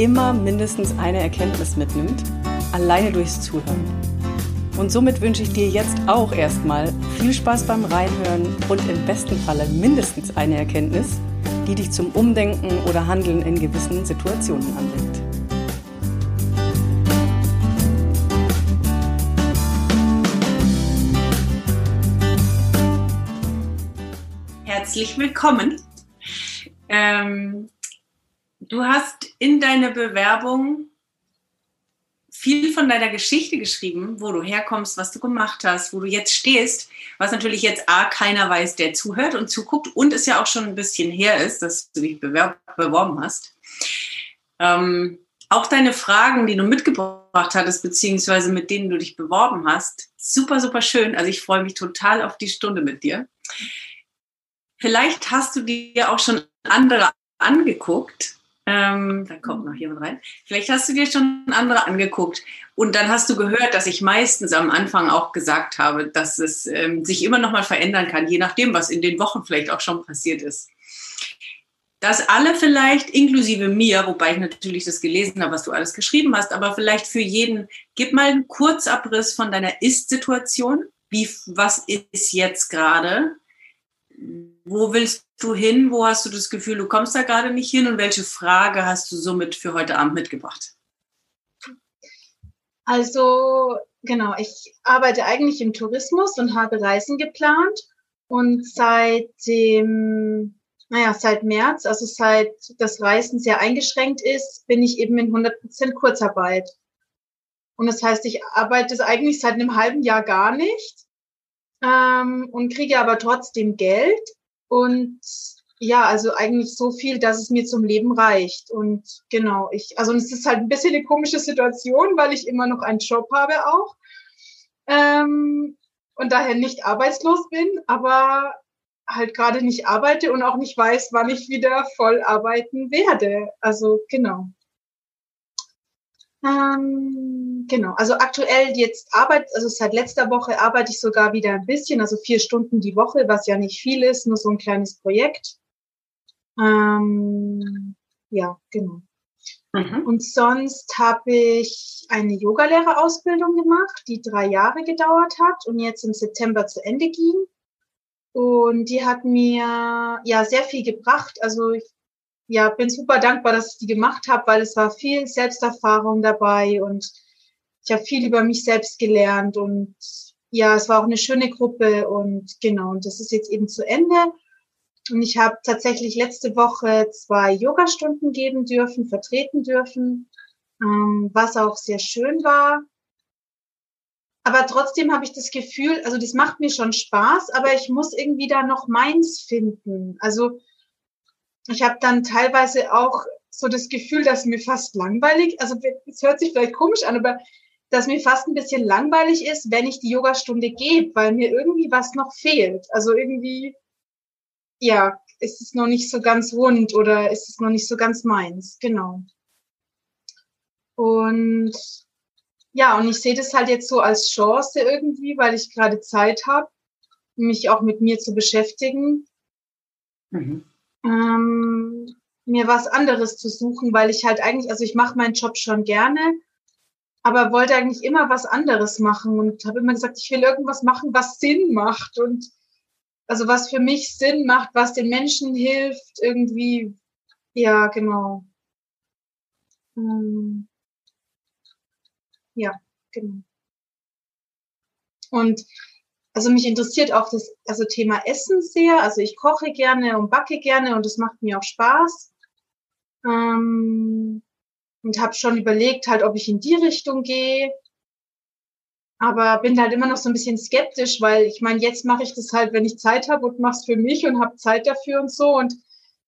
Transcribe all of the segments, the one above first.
immer mindestens eine Erkenntnis mitnimmt, alleine durchs Zuhören. Und somit wünsche ich dir jetzt auch erstmal viel Spaß beim Reinhören und im besten Falle mindestens eine Erkenntnis, die dich zum Umdenken oder Handeln in gewissen Situationen anregt. Herzlich willkommen. Ähm, du hast in deiner Bewerbung viel von deiner Geschichte geschrieben, wo du herkommst, was du gemacht hast, wo du jetzt stehst, was natürlich jetzt A, keiner weiß, der zuhört und zuguckt und es ja auch schon ein bisschen her ist, dass du dich beworben hast. Ähm, auch deine Fragen, die du mitgebracht hattest, beziehungsweise mit denen du dich beworben hast, super, super schön. Also ich freue mich total auf die Stunde mit dir. Vielleicht hast du dir auch schon andere angeguckt ähm, da kommt noch jemand rein. Vielleicht hast du dir schon andere angeguckt und dann hast du gehört, dass ich meistens am Anfang auch gesagt habe, dass es ähm, sich immer noch mal verändern kann, je nachdem, was in den Wochen vielleicht auch schon passiert ist. Dass alle vielleicht, inklusive mir, wobei ich natürlich das gelesen habe, was du alles geschrieben hast, aber vielleicht für jeden, gib mal einen Kurzabriss von deiner Ist-Situation. Wie, was ist jetzt gerade? Wo willst du hin? Wo hast du das Gefühl, du kommst da gerade nicht hin? Und welche Frage hast du somit für heute Abend mitgebracht? Also, genau, ich arbeite eigentlich im Tourismus und habe Reisen geplant. Und seit dem, naja, seit März, also seit das Reisen sehr eingeschränkt ist, bin ich eben in 100% Kurzarbeit. Und das heißt, ich arbeite eigentlich seit einem halben Jahr gar nicht ähm, und kriege aber trotzdem Geld. Und ja, also eigentlich so viel, dass es mir zum Leben reicht. Und genau, ich, also es ist halt ein bisschen eine komische Situation, weil ich immer noch einen Job habe auch. Ähm, und daher nicht arbeitslos bin, aber halt gerade nicht arbeite und auch nicht weiß, wann ich wieder voll arbeiten werde. Also genau. Ähm, genau, also aktuell jetzt Arbeit, also seit letzter Woche arbeite ich sogar wieder ein bisschen, also vier Stunden die Woche, was ja nicht viel ist, nur so ein kleines Projekt. Ähm, ja, genau. Mhm. Und sonst habe ich eine Yogalehrerausbildung gemacht, die drei Jahre gedauert hat und jetzt im September zu Ende ging. Und die hat mir ja sehr viel gebracht. Also ich ja, bin super dankbar, dass ich die gemacht habe, weil es war viel Selbsterfahrung dabei und ich habe viel über mich selbst gelernt und ja, es war auch eine schöne Gruppe und genau, und das ist jetzt eben zu Ende. Und ich habe tatsächlich letzte Woche zwei Yogastunden geben dürfen, vertreten dürfen, ähm, was auch sehr schön war. Aber trotzdem habe ich das Gefühl, also das macht mir schon Spaß, aber ich muss irgendwie da noch meins finden. Also ich habe dann teilweise auch so das Gefühl, dass mir fast langweilig, also es hört sich vielleicht komisch an, aber dass mir fast ein bisschen langweilig ist, wenn ich die Yogastunde gebe, weil mir irgendwie was noch fehlt. Also irgendwie, ja, ist es noch nicht so ganz rund oder ist es noch nicht so ganz meins. Genau. Und ja, und ich sehe das halt jetzt so als Chance irgendwie, weil ich gerade Zeit habe, mich auch mit mir zu beschäftigen. Mhm ähm, mir was anderes zu suchen, weil ich halt eigentlich, also ich mache meinen Job schon gerne, aber wollte eigentlich immer was anderes machen und habe immer gesagt, ich will irgendwas machen, was Sinn macht und also was für mich Sinn macht, was den Menschen hilft, irgendwie, ja, genau. Ähm, ja, genau. Und also mich interessiert auch das also Thema Essen sehr. Also ich koche gerne und backe gerne und das macht mir auch Spaß. Ähm, und habe schon überlegt, halt, ob ich in die Richtung gehe. Aber bin halt immer noch so ein bisschen skeptisch, weil ich meine, jetzt mache ich das halt, wenn ich Zeit habe und mache es für mich und habe Zeit dafür und so. Und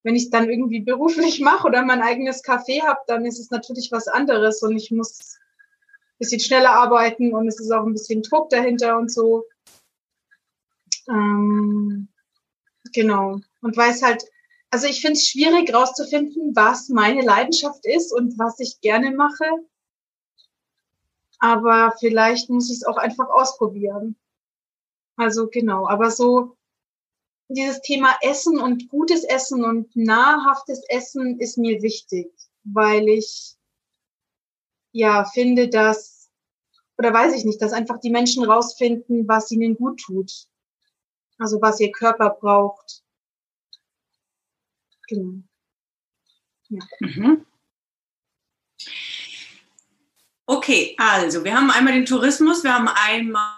wenn ich es dann irgendwie beruflich mache oder mein eigenes Café habe, dann ist es natürlich was anderes und ich muss ein bisschen schneller arbeiten und es ist auch ein bisschen Druck dahinter und so. Ähm, genau. Und weiß halt, also ich finde es schwierig rauszufinden, was meine Leidenschaft ist und was ich gerne mache. Aber vielleicht muss ich es auch einfach ausprobieren. Also genau, aber so dieses Thema Essen und gutes Essen und nahrhaftes Essen ist mir wichtig, weil ich ja finde, dass, oder weiß ich nicht, dass einfach die Menschen rausfinden, was ihnen gut tut. Also was ihr Körper braucht. Genau. Ja. Mhm. Okay, also wir haben einmal den Tourismus, wir haben einmal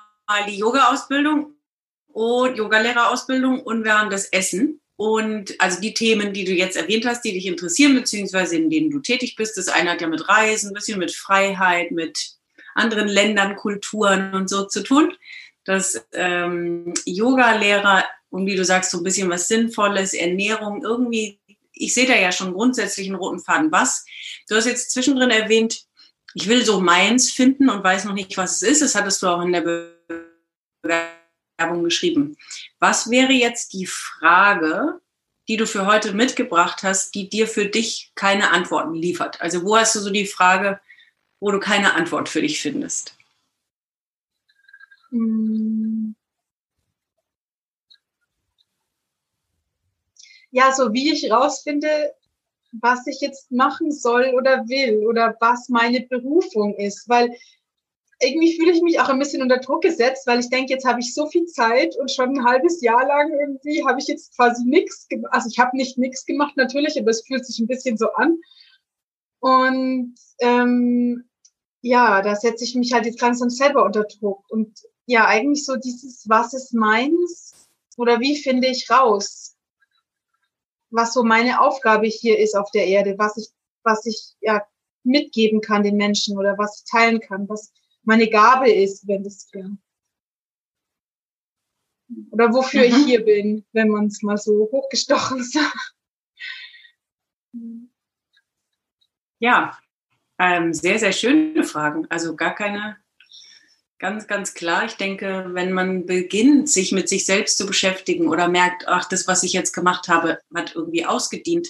die Yoga-Ausbildung und Yogalehrerausbildung und wir haben das Essen. Und also die Themen, die du jetzt erwähnt hast, die dich interessieren, beziehungsweise in denen du tätig bist, das eine hat ja mit Reisen, ein bisschen mit Freiheit, mit anderen Ländern, Kulturen und so zu tun. Das ähm, Yoga-Lehrer und wie du sagst, so ein bisschen was Sinnvolles, Ernährung, irgendwie, ich sehe da ja schon grundsätzlich einen roten Faden. Was? Du hast jetzt zwischendrin erwähnt, ich will so meins finden und weiß noch nicht, was es ist. Das hattest du auch in der Be Werbung geschrieben. Was wäre jetzt die Frage, die du für heute mitgebracht hast, die dir für dich keine Antworten liefert? Also wo hast du so die Frage, wo du keine Antwort für dich findest? Hm. Ja, so wie ich rausfinde, was ich jetzt machen soll oder will oder was meine Berufung ist, weil irgendwie fühle ich mich auch ein bisschen unter Druck gesetzt, weil ich denke, jetzt habe ich so viel Zeit und schon ein halbes Jahr lang irgendwie habe ich jetzt quasi nichts gemacht. Also ich habe nicht nichts gemacht natürlich, aber es fühlt sich ein bisschen so an. Und ähm, ja, da setze ich mich halt jetzt langsam selber unter Druck. Und ja, eigentlich so dieses, was ist meins oder wie finde ich raus, was so meine Aufgabe hier ist auf der Erde, was ich, was ich ja mitgeben kann den Menschen oder was ich teilen kann, was meine Gabe ist, wenn das ja. Oder wofür mhm. ich hier bin, wenn man es mal so hochgestochen sagt. Ja, ähm, sehr, sehr schöne Fragen. Also gar keine, ganz, ganz klar. Ich denke, wenn man beginnt, sich mit sich selbst zu beschäftigen oder merkt, ach, das, was ich jetzt gemacht habe, hat irgendwie ausgedient,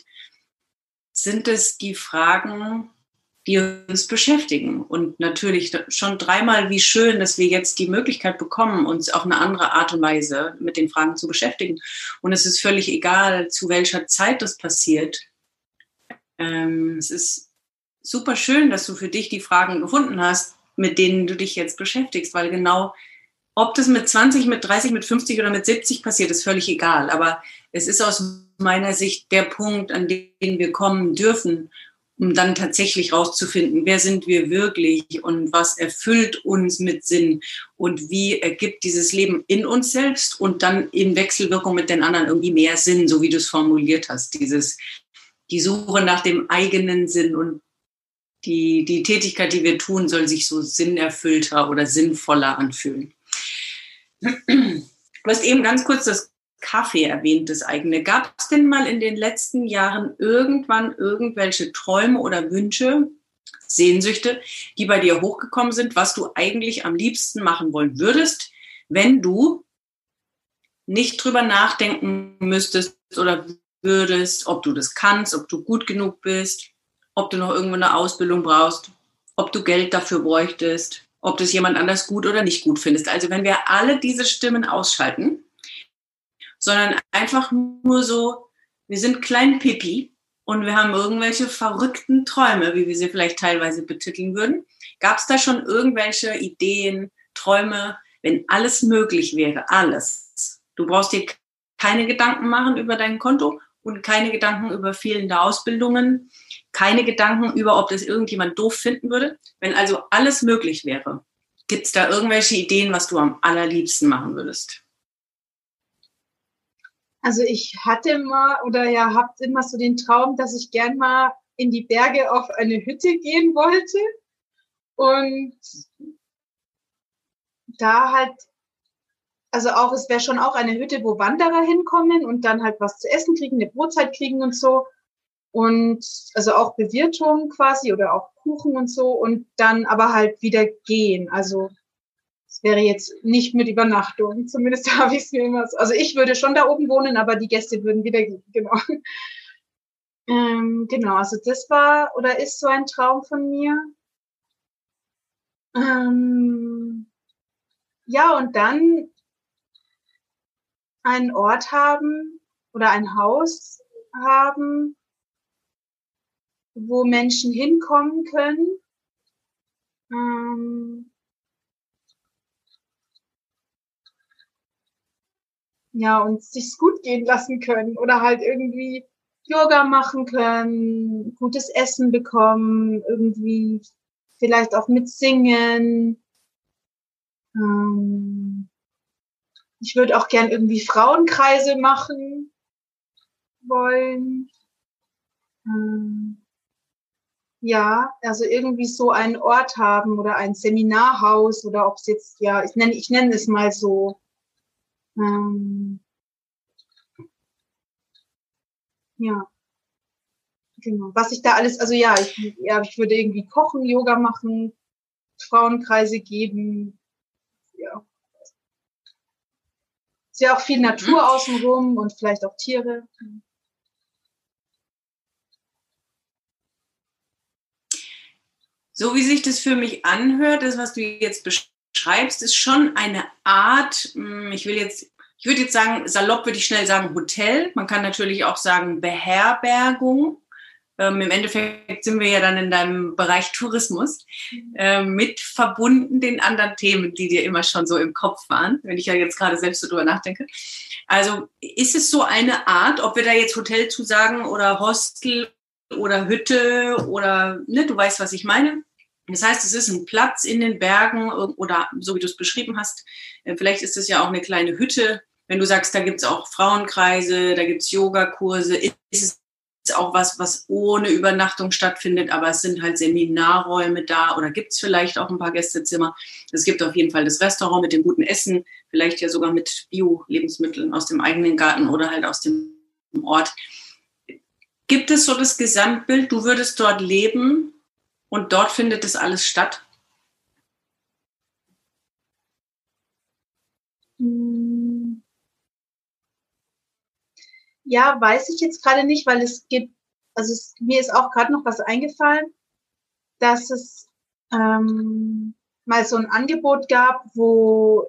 sind es die Fragen, die uns beschäftigen. Und natürlich schon dreimal, wie schön, dass wir jetzt die Möglichkeit bekommen, uns auf eine andere Art und Weise mit den Fragen zu beschäftigen. Und es ist völlig egal, zu welcher Zeit das passiert. Ähm, es ist super schön, dass du für dich die Fragen gefunden hast, mit denen du dich jetzt beschäftigst, weil genau, ob das mit 20, mit 30, mit 50 oder mit 70 passiert, ist völlig egal. Aber es ist aus meiner Sicht der Punkt, an den wir kommen dürfen, um dann tatsächlich rauszufinden, wer sind wir wirklich und was erfüllt uns mit Sinn und wie ergibt dieses Leben in uns selbst und dann in Wechselwirkung mit den anderen irgendwie mehr Sinn, so wie du es formuliert hast. Dieses, die Suche nach dem eigenen Sinn und die, die Tätigkeit, die wir tun, soll sich so sinnerfüllter oder sinnvoller anfühlen. Du hast eben ganz kurz das Kaffee erwähnt, das eigene. Gab es denn mal in den letzten Jahren irgendwann irgendwelche Träume oder Wünsche, Sehnsüchte, die bei dir hochgekommen sind, was du eigentlich am liebsten machen wollen würdest, wenn du nicht drüber nachdenken müsstest oder würdest, ob du das kannst, ob du gut genug bist, ob du noch irgendwo eine Ausbildung brauchst, ob du Geld dafür bräuchtest, ob das jemand anders gut oder nicht gut findest. Also wenn wir alle diese Stimmen ausschalten sondern einfach nur so, wir sind klein Pipi und wir haben irgendwelche verrückten Träume, wie wir sie vielleicht teilweise betiteln würden. Gab es da schon irgendwelche Ideen, Träume, wenn alles möglich wäre, alles? Du brauchst dir keine Gedanken machen über dein Konto und keine Gedanken über fehlende Ausbildungen, keine Gedanken über, ob das irgendjemand doof finden würde. Wenn also alles möglich wäre, gibt es da irgendwelche Ideen, was du am allerliebsten machen würdest? Also ich hatte mal oder ja, habt immer so den Traum, dass ich gern mal in die Berge auf eine Hütte gehen wollte und da halt, also auch, es wäre schon auch eine Hütte, wo Wanderer hinkommen und dann halt was zu essen kriegen, eine Brotzeit kriegen und so. Und also auch Bewirtung quasi oder auch Kuchen und so und dann aber halt wieder gehen. Also es wäre jetzt nicht mit Übernachtung. Zumindest habe ich es mir immer so. Also ich würde schon da oben wohnen, aber die Gäste würden wieder gehen, genau. Ähm, genau, also das war oder ist so ein Traum von mir. Ähm, ja, und dann einen Ort haben oder ein Haus haben, wo Menschen hinkommen können. Ähm, ja, und sich's gut gehen lassen können oder halt irgendwie Yoga machen können, gutes Essen bekommen, irgendwie vielleicht auch mit singen. Ähm, ich würde auch gern irgendwie Frauenkreise machen wollen. Ähm, ja, also irgendwie so einen Ort haben oder ein Seminarhaus oder ob es jetzt, ja, ich nenne, ich nenne es mal so. Ähm, ja. Genau. Was ich da alles, also ja, ich, ja, ich würde irgendwie kochen, Yoga machen, Frauenkreise geben. Ja. Ist ja auch viel Natur mhm. außenrum und vielleicht auch Tiere. So wie sich das für mich anhört, das, was du jetzt beschreibst, ist schon eine Art, hm, ich will jetzt ich würde jetzt sagen, salopp würde ich schnell sagen Hotel. Man kann natürlich auch sagen Beherbergung. Ähm, Im Endeffekt sind wir ja dann in deinem Bereich Tourismus äh, mit verbunden den anderen Themen, die dir immer schon so im Kopf waren, wenn ich ja jetzt gerade selbst so drüber nachdenke. Also ist es so eine Art, ob wir da jetzt Hotel zu sagen oder Hostel oder Hütte oder, ne, du weißt, was ich meine? Das heißt, es ist ein Platz in den Bergen oder so wie du es beschrieben hast. Äh, vielleicht ist es ja auch eine kleine Hütte. Wenn du sagst, da gibt es auch Frauenkreise, da gibt es Yogakurse, ist es auch was, was ohne Übernachtung stattfindet, aber es sind halt Seminarräume da oder gibt es vielleicht auch ein paar Gästezimmer. Es gibt auf jeden Fall das Restaurant mit dem guten Essen, vielleicht ja sogar mit Bio-Lebensmitteln aus dem eigenen Garten oder halt aus dem Ort. Gibt es so das Gesamtbild, du würdest dort leben, und dort findet das alles statt? Hm. Ja, weiß ich jetzt gerade nicht, weil es gibt, also es, mir ist auch gerade noch was eingefallen, dass es ähm, mal so ein Angebot gab, wo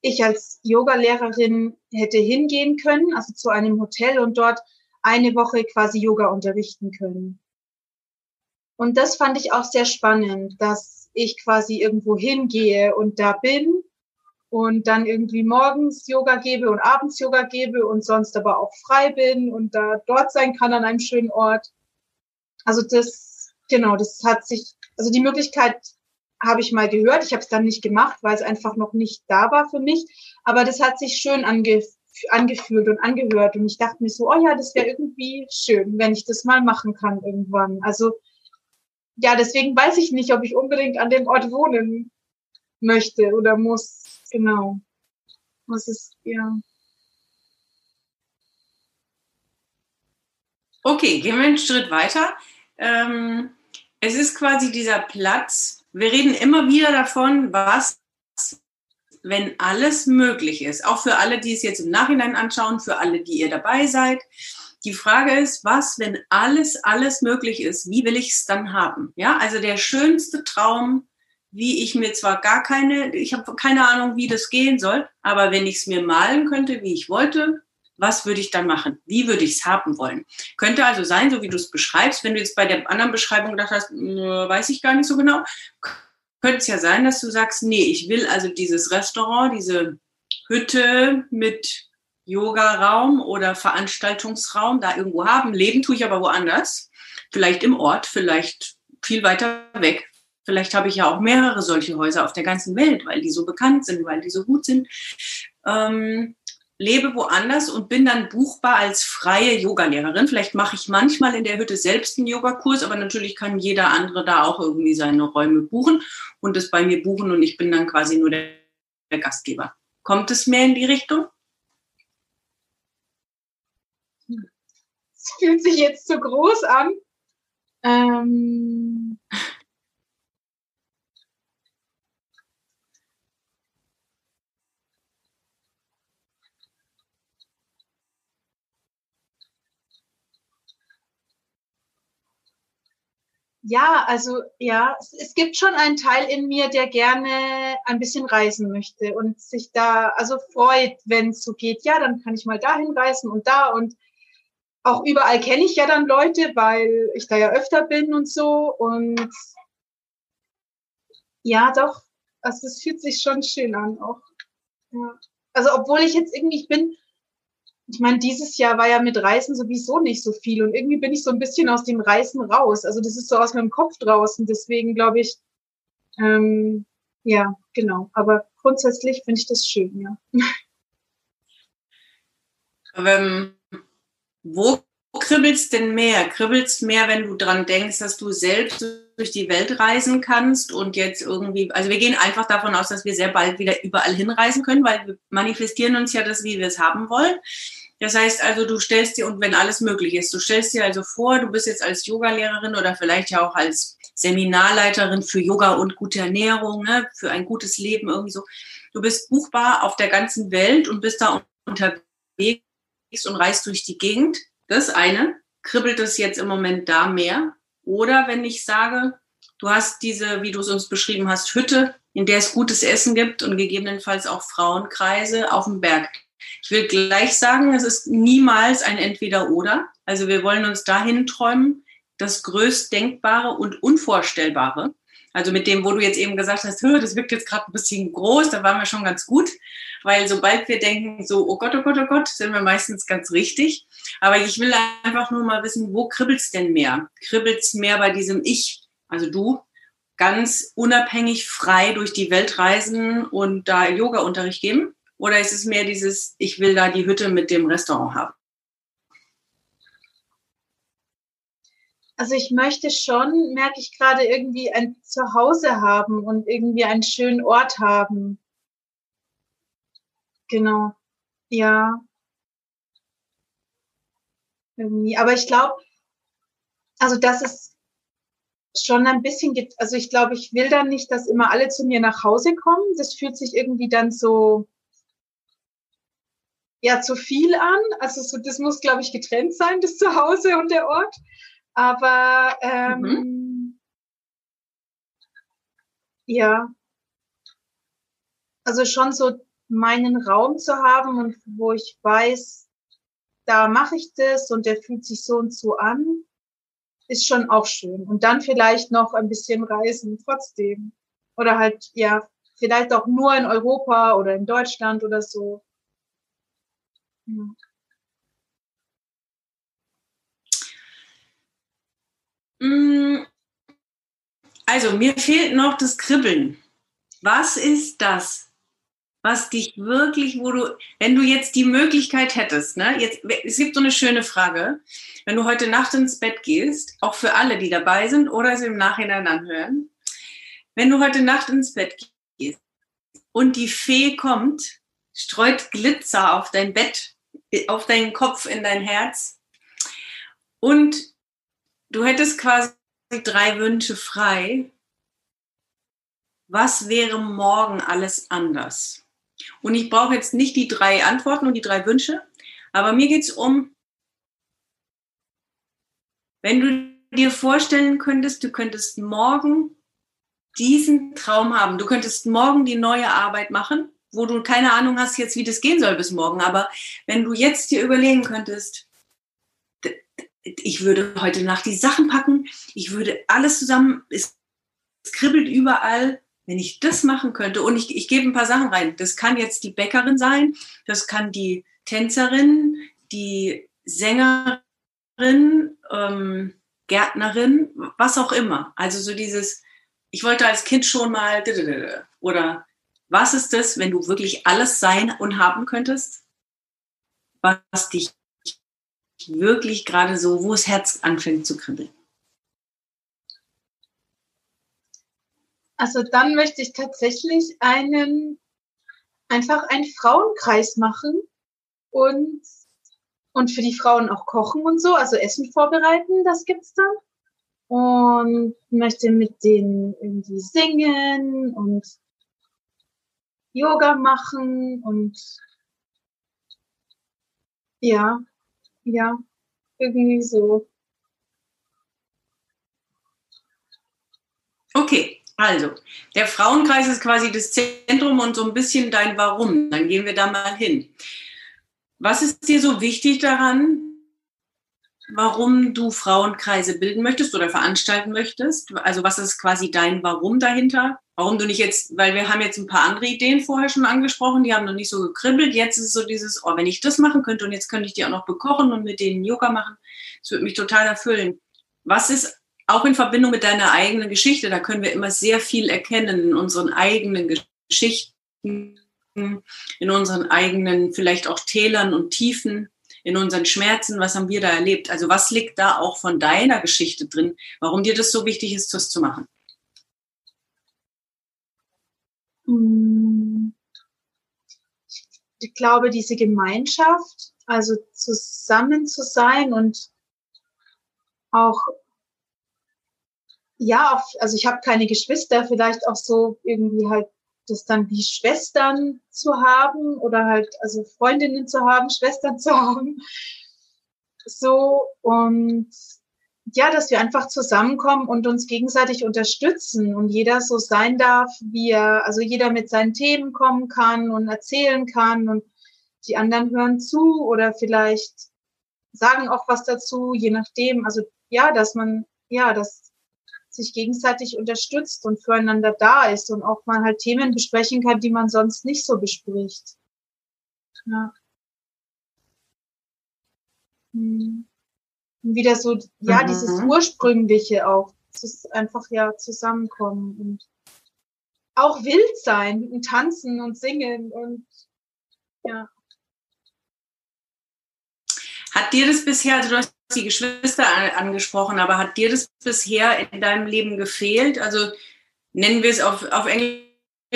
ich als Yogalehrerin hätte hingehen können, also zu einem Hotel und dort eine Woche quasi Yoga unterrichten können. Und das fand ich auch sehr spannend, dass ich quasi irgendwo hingehe und da bin und dann irgendwie morgens Yoga gebe und abends Yoga gebe und sonst aber auch frei bin und da dort sein kann an einem schönen Ort. Also das, genau, das hat sich, also die Möglichkeit habe ich mal gehört. Ich habe es dann nicht gemacht, weil es einfach noch nicht da war für mich. Aber das hat sich schön ange, angefühlt und angehört. Und ich dachte mir so, oh ja, das wäre irgendwie schön, wenn ich das mal machen kann irgendwann. Also ja, deswegen weiß ich nicht, ob ich unbedingt an dem Ort wohnen möchte oder muss. Genau. Was ist, ja. Okay, gehen wir einen Schritt weiter. Ähm, es ist quasi dieser Platz. Wir reden immer wieder davon, was, wenn alles möglich ist. Auch für alle, die es jetzt im Nachhinein anschauen, für alle, die ihr dabei seid. Die Frage ist, was, wenn alles, alles möglich ist, wie will ich es dann haben? Ja, also der schönste Traum, wie ich mir zwar gar keine, ich habe keine Ahnung, wie das gehen soll, aber wenn ich es mir malen könnte, wie ich wollte, was würde ich dann machen? Wie würde ich es haben wollen? Könnte also sein, so wie du es beschreibst, wenn du jetzt bei der anderen Beschreibung gedacht hast, weiß ich gar nicht so genau, könnte es ja sein, dass du sagst, nee, ich will also dieses Restaurant, diese Hütte mit Yoga-Raum oder Veranstaltungsraum da irgendwo haben. Leben tue ich aber woanders. Vielleicht im Ort, vielleicht viel weiter weg. Vielleicht habe ich ja auch mehrere solche Häuser auf der ganzen Welt, weil die so bekannt sind, weil die so gut sind. Ähm, lebe woanders und bin dann buchbar als freie Yogalehrerin. Vielleicht mache ich manchmal in der Hütte selbst einen Yogakurs, aber natürlich kann jeder andere da auch irgendwie seine Räume buchen und es bei mir buchen und ich bin dann quasi nur der, der Gastgeber. Kommt es mehr in die Richtung? Es fühlt sich jetzt zu groß an. Ähm, Ja, also ja, es, es, gibt schon einen Teil in mir, der gerne ein bisschen reisen möchte und sich da also freut, wenn es so geht. Ja, dann kann ich mal dahin reisen und da und auch überall kenne ich ja dann Leute, weil ich da ja öfter bin und so und ja, doch, also es fühlt sich schon schön an auch. Ja. Also obwohl ich jetzt irgendwie, ich bin ich meine, dieses Jahr war ja mit Reisen sowieso nicht so viel und irgendwie bin ich so ein bisschen aus dem Reisen raus. Also das ist so aus meinem Kopf draußen. Deswegen glaube ich, ähm, ja, genau. Aber grundsätzlich finde ich das schön, ja. Ähm, wo kribbelst denn mehr? Kribbelst mehr, wenn du dran denkst, dass du selbst durch die Welt reisen kannst und jetzt irgendwie, also wir gehen einfach davon aus, dass wir sehr bald wieder überall hinreisen können, weil wir manifestieren uns ja das, wie wir es haben wollen. Das heißt also, du stellst dir, und wenn alles möglich ist, du stellst dir also vor, du bist jetzt als Yogalehrerin oder vielleicht ja auch als Seminarleiterin für Yoga und gute Ernährung, ne, für ein gutes Leben irgendwie so. Du bist buchbar auf der ganzen Welt und bist da unterwegs und reist durch die Gegend. Das eine. Kribbelt es jetzt im Moment da mehr? Oder wenn ich sage, du hast diese, wie du es uns beschrieben hast, Hütte, in der es gutes Essen gibt und gegebenenfalls auch Frauenkreise auf dem Berg. Ich will gleich sagen, es ist niemals ein Entweder-Oder. Also wir wollen uns dahin träumen, das Größtdenkbare und Unvorstellbare. Also mit dem, wo du jetzt eben gesagt hast, das wirkt jetzt gerade ein bisschen groß, da waren wir schon ganz gut, weil sobald wir denken, so, oh Gott, oh Gott, oh Gott, sind wir meistens ganz richtig. Aber ich will einfach nur mal wissen, wo kribbelt's denn mehr? Kribbelt's mehr bei diesem Ich, also du, ganz unabhängig, frei durch die Welt reisen und da Yoga-Unterricht geben? Oder ist es mehr dieses, ich will da die Hütte mit dem Restaurant haben? Also ich möchte schon, merke ich gerade, irgendwie ein Zuhause haben und irgendwie einen schönen Ort haben. Genau. Ja. Irgendwie. Aber ich glaube, also das ist schon ein bisschen, also ich glaube, ich will dann nicht, dass immer alle zu mir nach Hause kommen. Das fühlt sich irgendwie dann so, ja zu viel an. Also so, das muss, glaube ich, getrennt sein, das Zuhause und der Ort. Aber ähm, mhm. ja, also schon so meinen Raum zu haben und wo ich weiß, da mache ich das und der fühlt sich so und so an, ist schon auch schön. Und dann vielleicht noch ein bisschen reisen trotzdem. Oder halt, ja, vielleicht auch nur in Europa oder in Deutschland oder so. Mm, also mir fehlt noch das Kribbeln. Was ist das, was dich wirklich, wo du, wenn du jetzt die Möglichkeit hättest, ne, jetzt, es gibt so eine schöne Frage, wenn du heute Nacht ins Bett gehst, auch für alle, die dabei sind oder sie im Nachhinein anhören, wenn du heute Nacht ins Bett gehst und die Fee kommt, streut Glitzer auf dein Bett auf deinen Kopf, in dein Herz. Und du hättest quasi drei Wünsche frei. Was wäre morgen alles anders? Und ich brauche jetzt nicht die drei Antworten und die drei Wünsche, aber mir geht es um, wenn du dir vorstellen könntest, du könntest morgen diesen Traum haben, du könntest morgen die neue Arbeit machen wo du keine Ahnung hast jetzt, wie das gehen soll bis morgen. Aber wenn du jetzt dir überlegen könntest, ich würde heute Nacht die Sachen packen, ich würde alles zusammen, es, es kribbelt überall, wenn ich das machen könnte und ich, ich gebe ein paar Sachen rein. Das kann jetzt die Bäckerin sein, das kann die Tänzerin, die Sängerin, ähm, Gärtnerin, was auch immer. Also so dieses, ich wollte als Kind schon mal oder was ist das, wenn du wirklich alles sein und haben könntest, was dich wirklich gerade so, wo das Herz anfängt zu kribbeln? Also dann möchte ich tatsächlich einen einfach einen Frauenkreis machen und, und für die Frauen auch kochen und so, also Essen vorbereiten, das gibt's dann. Und möchte mit denen irgendwie singen und Yoga machen und ja, ja, irgendwie so. Okay, also der Frauenkreis ist quasi das Zentrum und so ein bisschen dein Warum. Dann gehen wir da mal hin. Was ist dir so wichtig daran, warum du Frauenkreise bilden möchtest oder veranstalten möchtest? Also was ist quasi dein Warum dahinter? Warum du nicht jetzt, weil wir haben jetzt ein paar andere Ideen vorher schon angesprochen, die haben noch nicht so gekribbelt. Jetzt ist so dieses, oh, wenn ich das machen könnte und jetzt könnte ich die auch noch bekochen und mit denen Yoga machen, das würde mich total erfüllen. Was ist auch in Verbindung mit deiner eigenen Geschichte, da können wir immer sehr viel erkennen in unseren eigenen Geschichten, in unseren eigenen vielleicht auch Tälern und Tiefen, in unseren Schmerzen, was haben wir da erlebt? Also was liegt da auch von deiner Geschichte drin, warum dir das so wichtig ist, das zu machen? Hm. Ich glaube, diese Gemeinschaft, also zusammen zu sein und auch ja, auf, also ich habe keine Geschwister, vielleicht auch so irgendwie halt das dann wie Schwestern zu haben oder halt also Freundinnen zu haben, Schwestern zu haben. So und ja, dass wir einfach zusammenkommen und uns gegenseitig unterstützen und jeder so sein darf, wie er, also jeder mit seinen Themen kommen kann und erzählen kann und die anderen hören zu oder vielleicht sagen auch was dazu, je nachdem. Also ja, dass man, ja, dass sich gegenseitig unterstützt und füreinander da ist und auch mal halt Themen besprechen kann, die man sonst nicht so bespricht. Ja. Hm. Und wieder so, ja, mhm. dieses Ursprüngliche auch. Es ist einfach ja zusammenkommen und auch wild sein und tanzen und singen und ja. Hat dir das bisher, also du hast die Geschwister angesprochen, aber hat dir das bisher in deinem Leben gefehlt? Also nennen wir es auf, auf Englisch,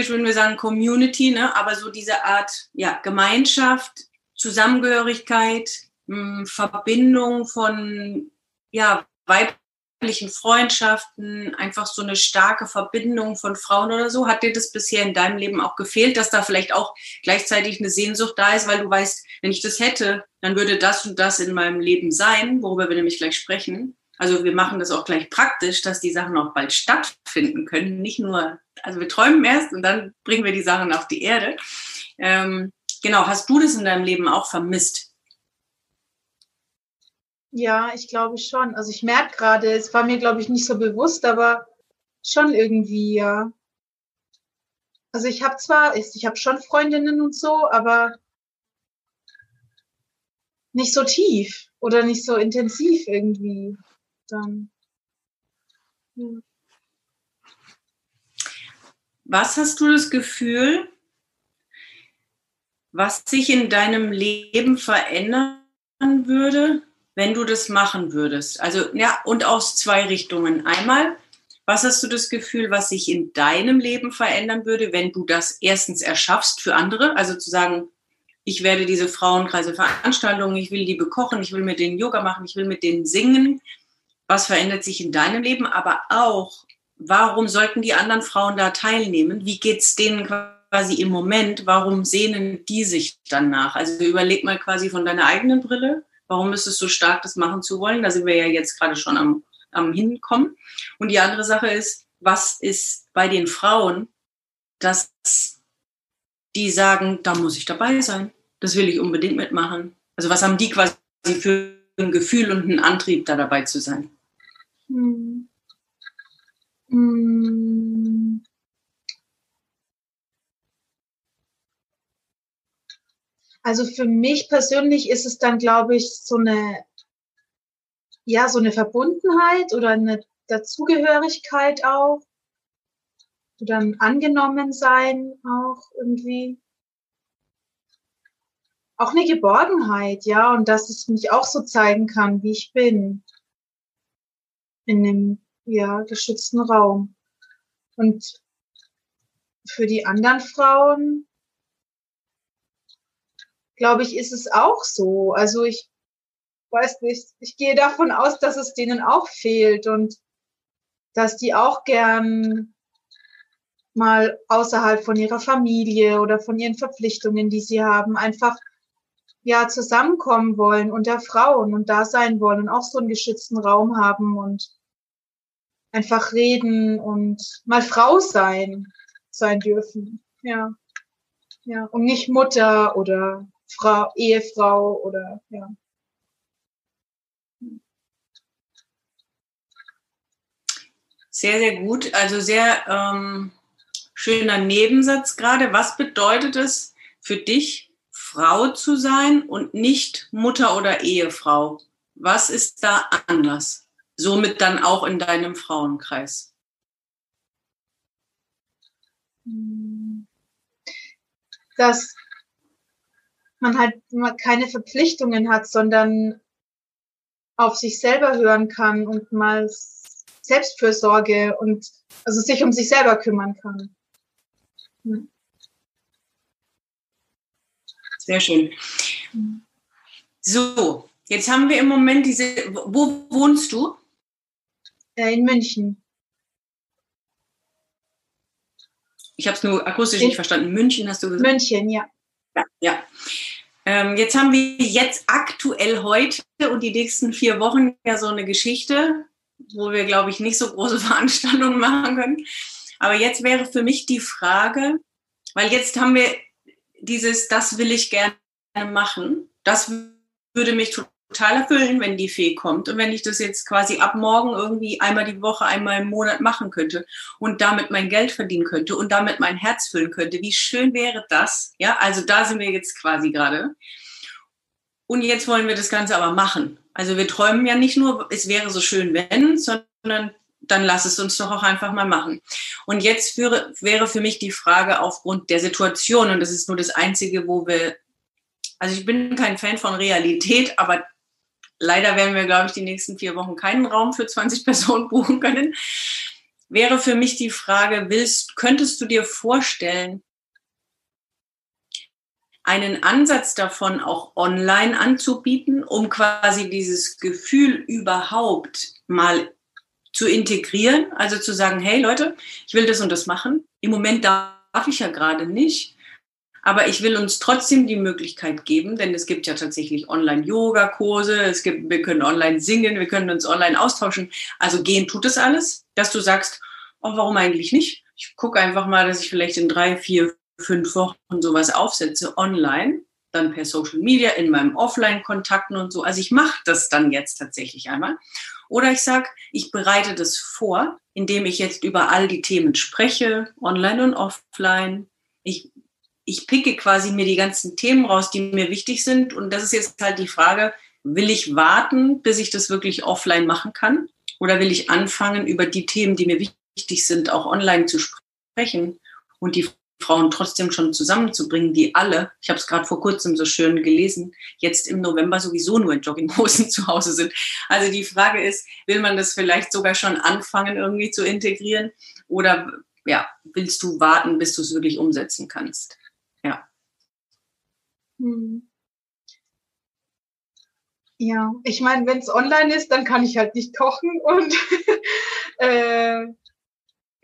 würden wir sagen Community, ne? aber so diese Art ja, Gemeinschaft, Zusammengehörigkeit, mh, hm, Verbindung von ja, Weib weiblichen Freundschaften, einfach so eine starke Verbindung von Frauen oder so. Hat dir das bisher in deinem Leben auch gefehlt, dass da vielleicht auch gleichzeitig eine Sehnsucht da ist, weil du weißt, wenn ich das hätte, dann würde das und das in meinem Leben sein, worüber wir nämlich gleich sprechen. Also wir machen das auch gleich praktisch, dass die Sachen auch bald stattfinden können. Nicht nur, also wir träumen erst und dann bringen wir die Sachen auf die Erde. Ähm, genau, hast du das in deinem Leben auch vermisst? Ja, ich glaube schon. Also ich merke gerade, es war mir, glaube ich, nicht so bewusst, aber schon irgendwie, ja. Also ich habe zwar, ich, habe schon Freundinnen und so, aber nicht so tief oder nicht so intensiv irgendwie dann. Ja. Was hast du das Gefühl, was sich in deinem Leben verändern würde, wenn du das machen würdest? Also, ja, und aus zwei Richtungen. Einmal, was hast du das Gefühl, was sich in deinem Leben verändern würde, wenn du das erstens erschaffst für andere? Also zu sagen, ich werde diese Frauenkreise Veranstaltungen, ich will die bekochen, ich will mit denen Yoga machen, ich will mit denen singen. Was verändert sich in deinem Leben? Aber auch, warum sollten die anderen Frauen da teilnehmen? Wie geht's denen quasi im Moment? Warum sehnen die sich danach? Also überleg mal quasi von deiner eigenen Brille Warum ist es so stark, das machen zu wollen? Da sind wir ja jetzt gerade schon am, am Hinkommen. Und die andere Sache ist, was ist bei den Frauen, dass die sagen, da muss ich dabei sein. Das will ich unbedingt mitmachen. Also was haben die quasi für ein Gefühl und einen Antrieb, da dabei zu sein? Hm. Hm. Also für mich persönlich ist es dann, glaube ich, so eine, ja, so eine Verbundenheit oder eine Dazugehörigkeit auch. Oder ein Angenommensein auch irgendwie. Auch eine Geborgenheit, ja, und dass es mich auch so zeigen kann, wie ich bin. In einem, ja, geschützten Raum. Und für die anderen Frauen glaube ich, ist es auch so. Also ich weiß nicht, ich gehe davon aus, dass es denen auch fehlt und dass die auch gern mal außerhalb von ihrer Familie oder von ihren Verpflichtungen, die sie haben, einfach ja zusammenkommen wollen unter Frauen und da sein wollen und auch so einen geschützten Raum haben und einfach reden und mal Frau sein sein dürfen. Ja. Ja, und nicht Mutter oder Frau, Ehefrau oder ja. Sehr, sehr gut. Also sehr ähm, schöner Nebensatz gerade. Was bedeutet es für dich, Frau zu sein und nicht Mutter oder Ehefrau? Was ist da anders? Somit dann auch in deinem Frauenkreis. Dass man halt keine Verpflichtungen hat, sondern auf sich selber hören kann und mal Selbstfürsorge und also sich um sich selber kümmern kann. Hm. Sehr schön. So, jetzt haben wir im Moment diese. Wo wohnst du? Äh, in München. Ich habe es nur akustisch in nicht verstanden. München hast du gesagt? München, ja. Ja. ja. Ähm, jetzt haben wir jetzt aktuell heute und die nächsten vier Wochen ja so eine Geschichte, wo wir, glaube ich, nicht so große Veranstaltungen machen können. Aber jetzt wäre für mich die Frage, weil jetzt haben wir dieses, das will ich gerne machen. Das würde mich total erfüllen, wenn die Fee kommt und wenn ich das jetzt quasi ab morgen irgendwie einmal die Woche, einmal im Monat machen könnte und damit mein Geld verdienen könnte und damit mein Herz füllen könnte. Wie schön wäre das? Ja, also da sind wir jetzt quasi gerade. Und jetzt wollen wir das Ganze aber machen. Also wir träumen ja nicht nur, es wäre so schön, wenn, sondern dann lass es uns doch auch einfach mal machen. Und jetzt wäre, wäre für mich die Frage aufgrund der Situation, und das ist nur das Einzige, wo wir, also ich bin kein Fan von Realität, aber leider werden wir, glaube ich, die nächsten vier Wochen keinen Raum für 20 Personen buchen können, wäre für mich die Frage, willst, könntest du dir vorstellen, einen Ansatz davon auch online anzubieten, um quasi dieses Gefühl überhaupt mal zu integrieren, also zu sagen, hey Leute, ich will das und das machen. Im Moment darf ich ja gerade nicht, aber ich will uns trotzdem die Möglichkeit geben, denn es gibt ja tatsächlich Online-Yoga-Kurse, es gibt, wir können online singen, wir können uns online austauschen. Also gehen tut es alles, dass du sagst, oh, warum eigentlich nicht? Ich gucke einfach mal, dass ich vielleicht in drei, vier, fünf Wochen sowas aufsetze online, dann per Social Media, in meinem Offline-Kontakten und so. Also ich mache das dann jetzt tatsächlich einmal. Oder ich sage, ich bereite das vor, indem ich jetzt über all die Themen spreche, online und offline. Ich, ich picke quasi mir die ganzen Themen raus, die mir wichtig sind. Und das ist jetzt halt die Frage, will ich warten, bis ich das wirklich offline machen kann? Oder will ich anfangen, über die Themen, die mir wichtig sind, auch online zu sprechen? Und die Frauen trotzdem schon zusammenzubringen, die alle, ich habe es gerade vor kurzem so schön gelesen, jetzt im November sowieso nur in Jogginghosen zu Hause sind. Also die Frage ist, will man das vielleicht sogar schon anfangen irgendwie zu integrieren oder ja, willst du warten, bis du es wirklich umsetzen kannst? Ja. Hm. Ja, ich meine, wenn es online ist, dann kann ich halt nicht kochen und äh,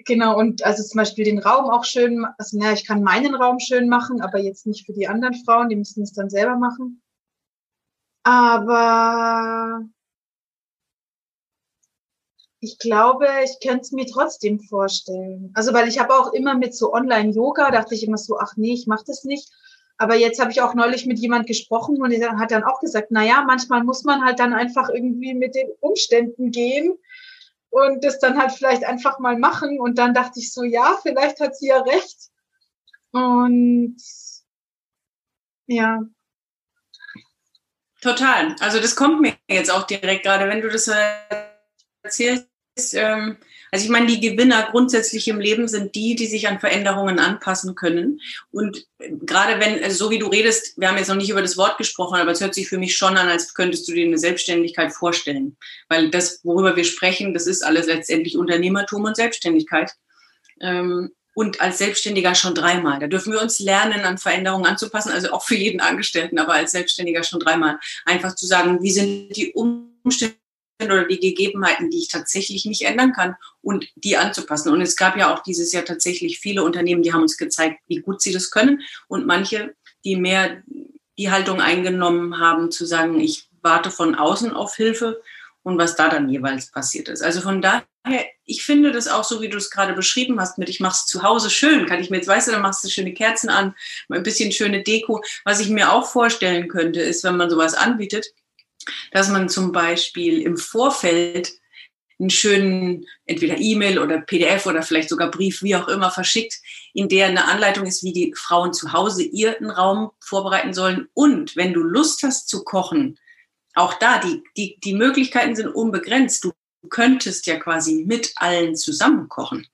Genau, und also zum Beispiel den Raum auch schön, also naja, ich kann meinen Raum schön machen, aber jetzt nicht für die anderen Frauen, die müssen es dann selber machen. Aber ich glaube, ich könnte es mir trotzdem vorstellen. Also weil ich habe auch immer mit so Online-Yoga, dachte ich immer so, ach nee, ich mache das nicht. Aber jetzt habe ich auch neulich mit jemand gesprochen und der hat dann auch gesagt, na ja, manchmal muss man halt dann einfach irgendwie mit den Umständen gehen und das dann halt vielleicht einfach mal machen. Und dann dachte ich so, ja, vielleicht hat sie ja recht. Und ja. Total. Also das kommt mir jetzt auch direkt gerade, wenn du das erzählst. Ähm, also ich meine, die Gewinner grundsätzlich im Leben sind die, die sich an Veränderungen anpassen können. Und gerade wenn, also so wie du redest, wir haben jetzt noch nicht über das Wort gesprochen, aber es hört sich für mich schon an, als könntest du dir eine Selbstständigkeit vorstellen. Weil das, worüber wir sprechen, das ist alles letztendlich Unternehmertum und Selbstständigkeit. Ähm, und als Selbstständiger schon dreimal. Da dürfen wir uns lernen, an Veränderungen anzupassen, also auch für jeden Angestellten, aber als Selbstständiger schon dreimal. Einfach zu sagen, wie sind die Umstände oder die Gegebenheiten, die ich tatsächlich nicht ändern kann und die anzupassen. Und es gab ja auch dieses Jahr tatsächlich viele Unternehmen, die haben uns gezeigt, wie gut sie das können und manche, die mehr die Haltung eingenommen haben, zu sagen, ich warte von außen auf Hilfe und was da dann jeweils passiert ist. Also von daher, ich finde das auch so, wie du es gerade beschrieben hast, mit ich mache es zu Hause schön, kann ich mir jetzt, weißt du, dann machst du schöne Kerzen an, ein bisschen schöne Deko. Was ich mir auch vorstellen könnte, ist, wenn man sowas anbietet, dass man zum Beispiel im Vorfeld einen schönen, entweder E-Mail oder PDF oder vielleicht sogar Brief, wie auch immer, verschickt, in der eine Anleitung ist, wie die Frauen zu Hause ihren Raum vorbereiten sollen. Und wenn du Lust hast zu kochen, auch da, die, die, die Möglichkeiten sind unbegrenzt. Du könntest ja quasi mit allen zusammen kochen.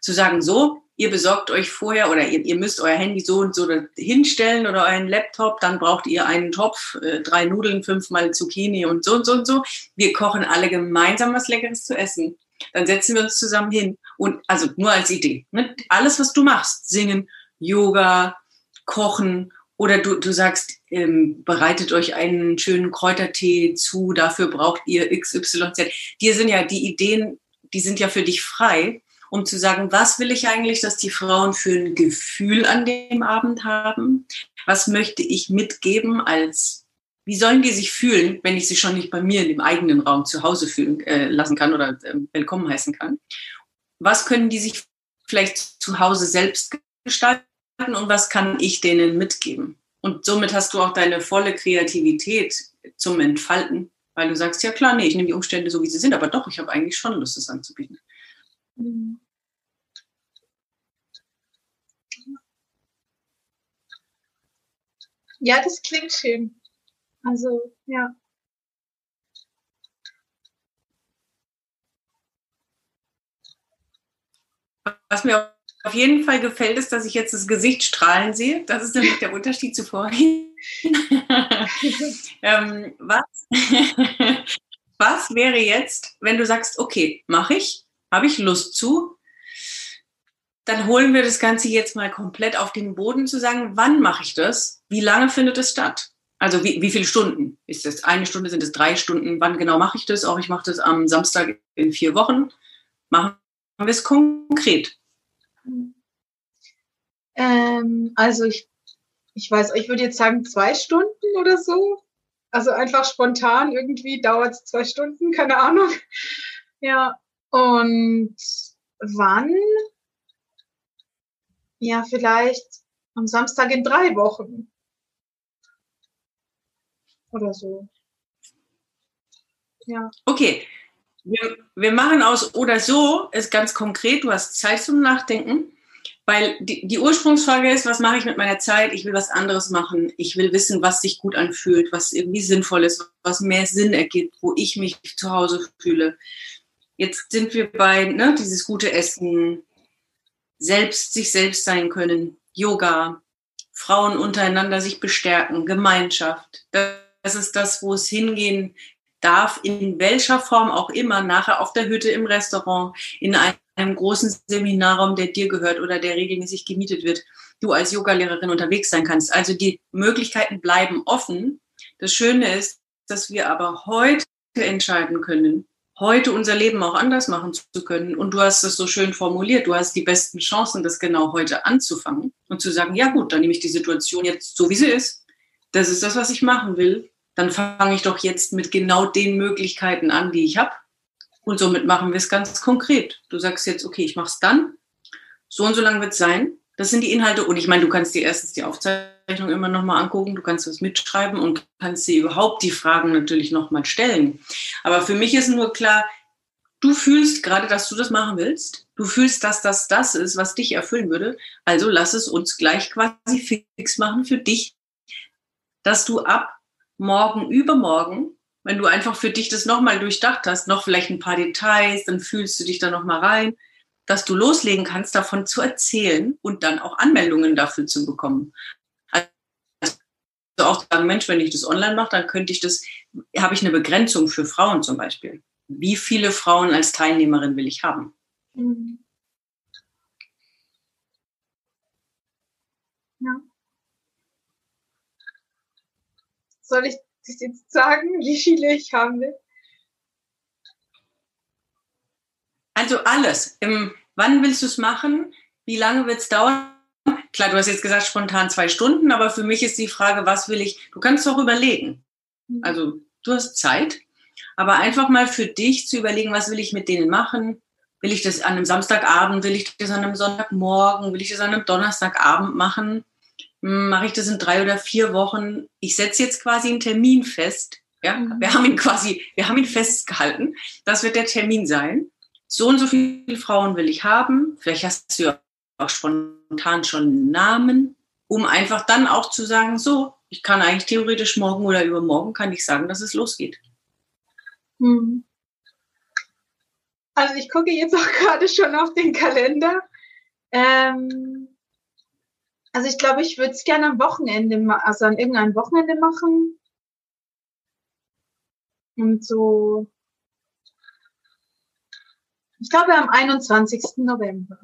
Zu sagen, so, ihr besorgt euch vorher oder ihr, ihr müsst euer Handy so und so hinstellen oder euren Laptop, dann braucht ihr einen Topf, äh, drei Nudeln, fünfmal Zucchini und so und so und so. Wir kochen alle gemeinsam was Leckeres zu essen. Dann setzen wir uns zusammen hin und also nur als Idee. Ne? Alles, was du machst, singen, Yoga, kochen oder du, du sagst, ähm, bereitet euch einen schönen Kräutertee zu, dafür braucht ihr XYZ. Dir sind ja die Ideen, die sind ja für dich frei um zu sagen, was will ich eigentlich, dass die Frauen für ein Gefühl an dem Abend haben? Was möchte ich mitgeben als, wie sollen die sich fühlen, wenn ich sie schon nicht bei mir in dem eigenen Raum zu Hause fühlen äh, lassen kann oder äh, willkommen heißen kann? Was können die sich vielleicht zu Hause selbst gestalten und was kann ich denen mitgeben? Und somit hast du auch deine volle Kreativität zum Entfalten, weil du sagst, ja klar, nee, ich nehme die Umstände so, wie sie sind, aber doch, ich habe eigentlich schon Lust, es anzubieten. Mhm. Ja, das klingt schön. Also, ja. Was mir auf jeden Fall gefällt, ist, dass ich jetzt das Gesicht strahlen sehe. Das ist nämlich der Unterschied zu vorhin. ähm, was, was wäre jetzt, wenn du sagst, okay, mache ich, habe ich Lust zu, dann holen wir das Ganze jetzt mal komplett auf den Boden zu sagen, wann mache ich das? Wie lange findet es statt? Also wie, wie viele Stunden? Ist das eine Stunde, sind es drei Stunden? Wann genau mache ich das? Auch ich mache das am Samstag in vier Wochen. Machen wir es konkret. Ähm, also ich, ich weiß, ich würde jetzt sagen zwei Stunden oder so. Also einfach spontan irgendwie dauert es zwei Stunden, keine Ahnung. Ja. Und wann? Ja, vielleicht am Samstag in drei Wochen. Oder so. Ja. Okay. Wir, wir machen aus oder so, ist ganz konkret, du hast Zeit zum Nachdenken, weil die, die Ursprungsfrage ist, was mache ich mit meiner Zeit? Ich will was anderes machen. Ich will wissen, was sich gut anfühlt, was irgendwie sinnvoll ist, was mehr Sinn ergibt, wo ich mich zu Hause fühle. Jetzt sind wir bei ne, dieses gute Essen, selbst sich selbst sein können, Yoga, Frauen untereinander sich bestärken, Gemeinschaft. Das ist das, wo es hingehen darf, in welcher Form auch immer, nachher auf der Hütte, im Restaurant, in einem großen Seminarraum, der dir gehört oder der regelmäßig gemietet wird, du als Yogalehrerin unterwegs sein kannst. Also die Möglichkeiten bleiben offen. Das Schöne ist, dass wir aber heute entscheiden können, heute unser Leben auch anders machen zu können. Und du hast es so schön formuliert, du hast die besten Chancen, das genau heute anzufangen und zu sagen, ja gut, dann nehme ich die Situation jetzt so, wie sie ist. Das ist das, was ich machen will. Dann fange ich doch jetzt mit genau den Möglichkeiten an, die ich habe. Und somit machen wir es ganz konkret. Du sagst jetzt, okay, ich mache es dann. So und so lang wird es sein. Das sind die Inhalte. Und ich meine, du kannst dir erstens die Aufzeichnung immer nochmal angucken, du kannst das mitschreiben und kannst dir überhaupt die Fragen natürlich nochmal stellen. Aber für mich ist nur klar, du fühlst gerade, dass du das machen willst. Du fühlst, dass das das ist, was dich erfüllen würde. Also lass es uns gleich quasi fix machen für dich, dass du ab morgen, übermorgen, wenn du einfach für dich das nochmal durchdacht hast, noch vielleicht ein paar Details, dann fühlst du dich da nochmal rein dass du loslegen kannst, davon zu erzählen und dann auch Anmeldungen dafür zu bekommen. Also auch sagen, Mensch, wenn ich das online mache, dann könnte ich das, habe ich eine Begrenzung für Frauen zum Beispiel. Wie viele Frauen als Teilnehmerin will ich haben? Mhm. Ja. Soll ich das jetzt sagen, wie viele ich haben will? Also alles. Im, wann willst du es machen? Wie lange wird es dauern? Klar, du hast jetzt gesagt spontan zwei Stunden, aber für mich ist die Frage, was will ich? Du kannst doch überlegen. Mhm. Also du hast Zeit, aber einfach mal für dich zu überlegen, was will ich mit denen machen? Will ich das an einem Samstagabend? Will ich das an einem Sonntagmorgen? Will ich das an einem Donnerstagabend machen? Hm, mache ich das in drei oder vier Wochen? Ich setze jetzt quasi einen Termin fest. Ja, mhm. wir haben ihn quasi, wir haben ihn festgehalten. Das wird der Termin sein. So und so viele Frauen will ich haben. Vielleicht hast du ja auch spontan schon einen Namen, um einfach dann auch zu sagen, so, ich kann eigentlich theoretisch morgen oder übermorgen kann ich sagen, dass es losgeht. Mhm. Also ich gucke jetzt auch gerade schon auf den Kalender. Ähm, also ich glaube, ich würde es gerne am Wochenende, also an irgendeinem Wochenende machen. Und so, ich glaube am 21. November.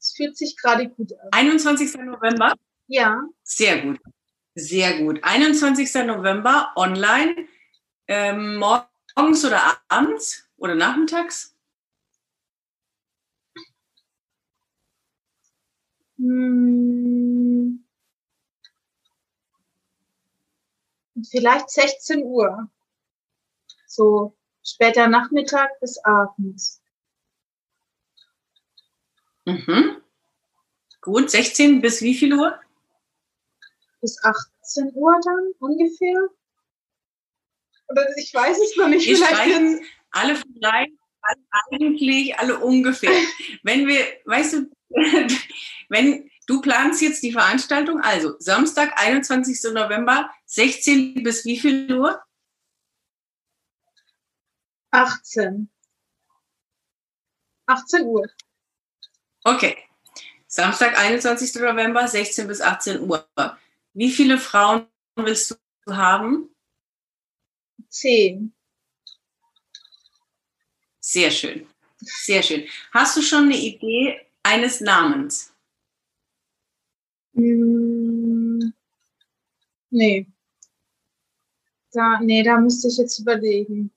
Es fühlt sich gerade gut an. 21. November? Ja. Sehr gut. Sehr gut. 21. November online. Ähm, morgens oder abends oder nachmittags? Hm. Vielleicht 16 Uhr. So später Nachmittag bis abends. Mhm. Gut, 16 bis wie viel Uhr? Bis 18 Uhr dann ungefähr. Oder ich weiß es noch nicht. Wir vielleicht alle vielleicht, alle eigentlich, alle ungefähr. Wenn wir, weißt du, wenn du planst jetzt die Veranstaltung, also Samstag, 21. November, 16 bis wie viel Uhr? 18. 18 Uhr. Okay. Samstag, 21. November, 16 bis 18 Uhr. Wie viele Frauen willst du haben? Zehn. Sehr schön. Sehr schön. Hast du schon eine Idee eines Namens? Hm, nee. Da, nee, da müsste ich jetzt überlegen.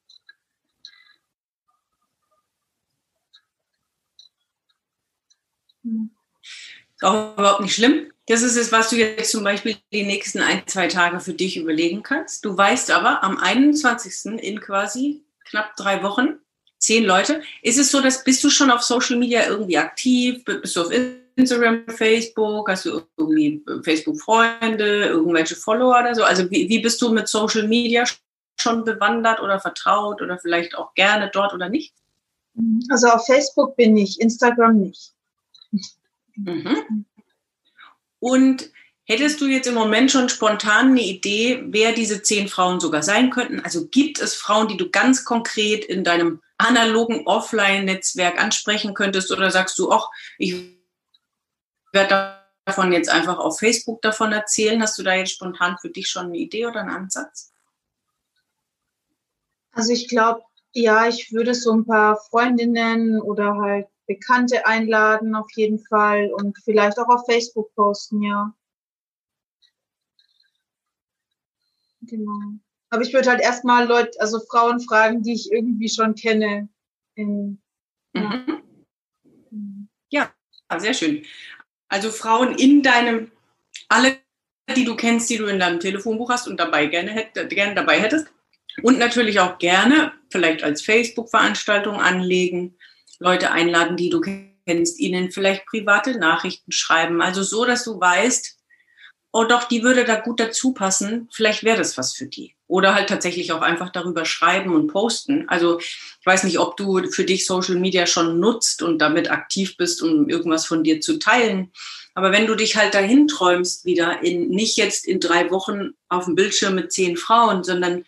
Ist auch überhaupt nicht schlimm. Das ist es, was du jetzt zum Beispiel die nächsten ein, zwei Tage für dich überlegen kannst. Du weißt aber, am 21. in quasi knapp drei Wochen, zehn Leute, ist es so, dass bist du schon auf Social Media irgendwie aktiv? Bist du auf Instagram, Facebook? Hast du irgendwie Facebook-Freunde, irgendwelche Follower oder so? Also wie, wie bist du mit Social Media schon bewandert oder vertraut oder vielleicht auch gerne dort oder nicht? Also auf Facebook bin ich, Instagram nicht. Mhm. Und hättest du jetzt im Moment schon spontan eine Idee, wer diese zehn Frauen sogar sein könnten? Also gibt es Frauen, die du ganz konkret in deinem analogen Offline-Netzwerk ansprechen könntest oder sagst du, ach, ich werde davon jetzt einfach auf Facebook davon erzählen? Hast du da jetzt spontan für dich schon eine Idee oder einen Ansatz? Also ich glaube, ja, ich würde so ein paar Freundinnen oder halt Bekannte einladen auf jeden Fall und vielleicht auch auf Facebook posten, ja. Genau. Aber ich würde halt erstmal Leute, also Frauen fragen, die ich irgendwie schon kenne. In, ja. Mhm. ja, sehr schön. Also Frauen in deinem, alle, die du kennst, die du in deinem Telefonbuch hast und dabei gerne, hätt, gerne dabei hättest. Und natürlich auch gerne vielleicht als Facebook-Veranstaltung anlegen Leute einladen, die du kennst, ihnen vielleicht private Nachrichten schreiben. Also so, dass du weißt, oh doch, die würde da gut dazu passen, vielleicht wäre das was für die. Oder halt tatsächlich auch einfach darüber schreiben und posten. Also ich weiß nicht, ob du für dich Social Media schon nutzt und damit aktiv bist, um irgendwas von dir zu teilen. Aber wenn du dich halt dahin träumst wieder, in, nicht jetzt in drei Wochen auf dem Bildschirm mit zehn Frauen, sondern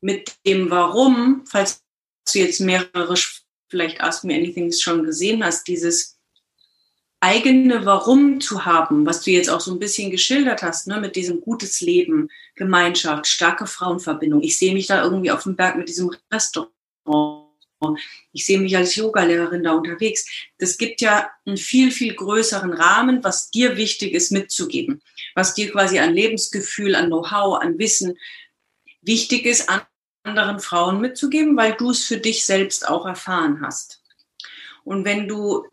mit dem Warum, falls du jetzt mehrere vielleicht Ask Me Anything schon gesehen hast, dieses eigene Warum zu haben, was du jetzt auch so ein bisschen geschildert hast, ne, mit diesem gutes Leben, Gemeinschaft, starke Frauenverbindung. Ich sehe mich da irgendwie auf dem Berg mit diesem Restaurant ich sehe mich als Yogalehrerin da unterwegs. Das gibt ja einen viel, viel größeren Rahmen, was dir wichtig ist mitzugeben, was dir quasi an Lebensgefühl, an Know-how, an Wissen wichtig ist, anderen Frauen mitzugeben, weil du es für dich selbst auch erfahren hast. Und wenn du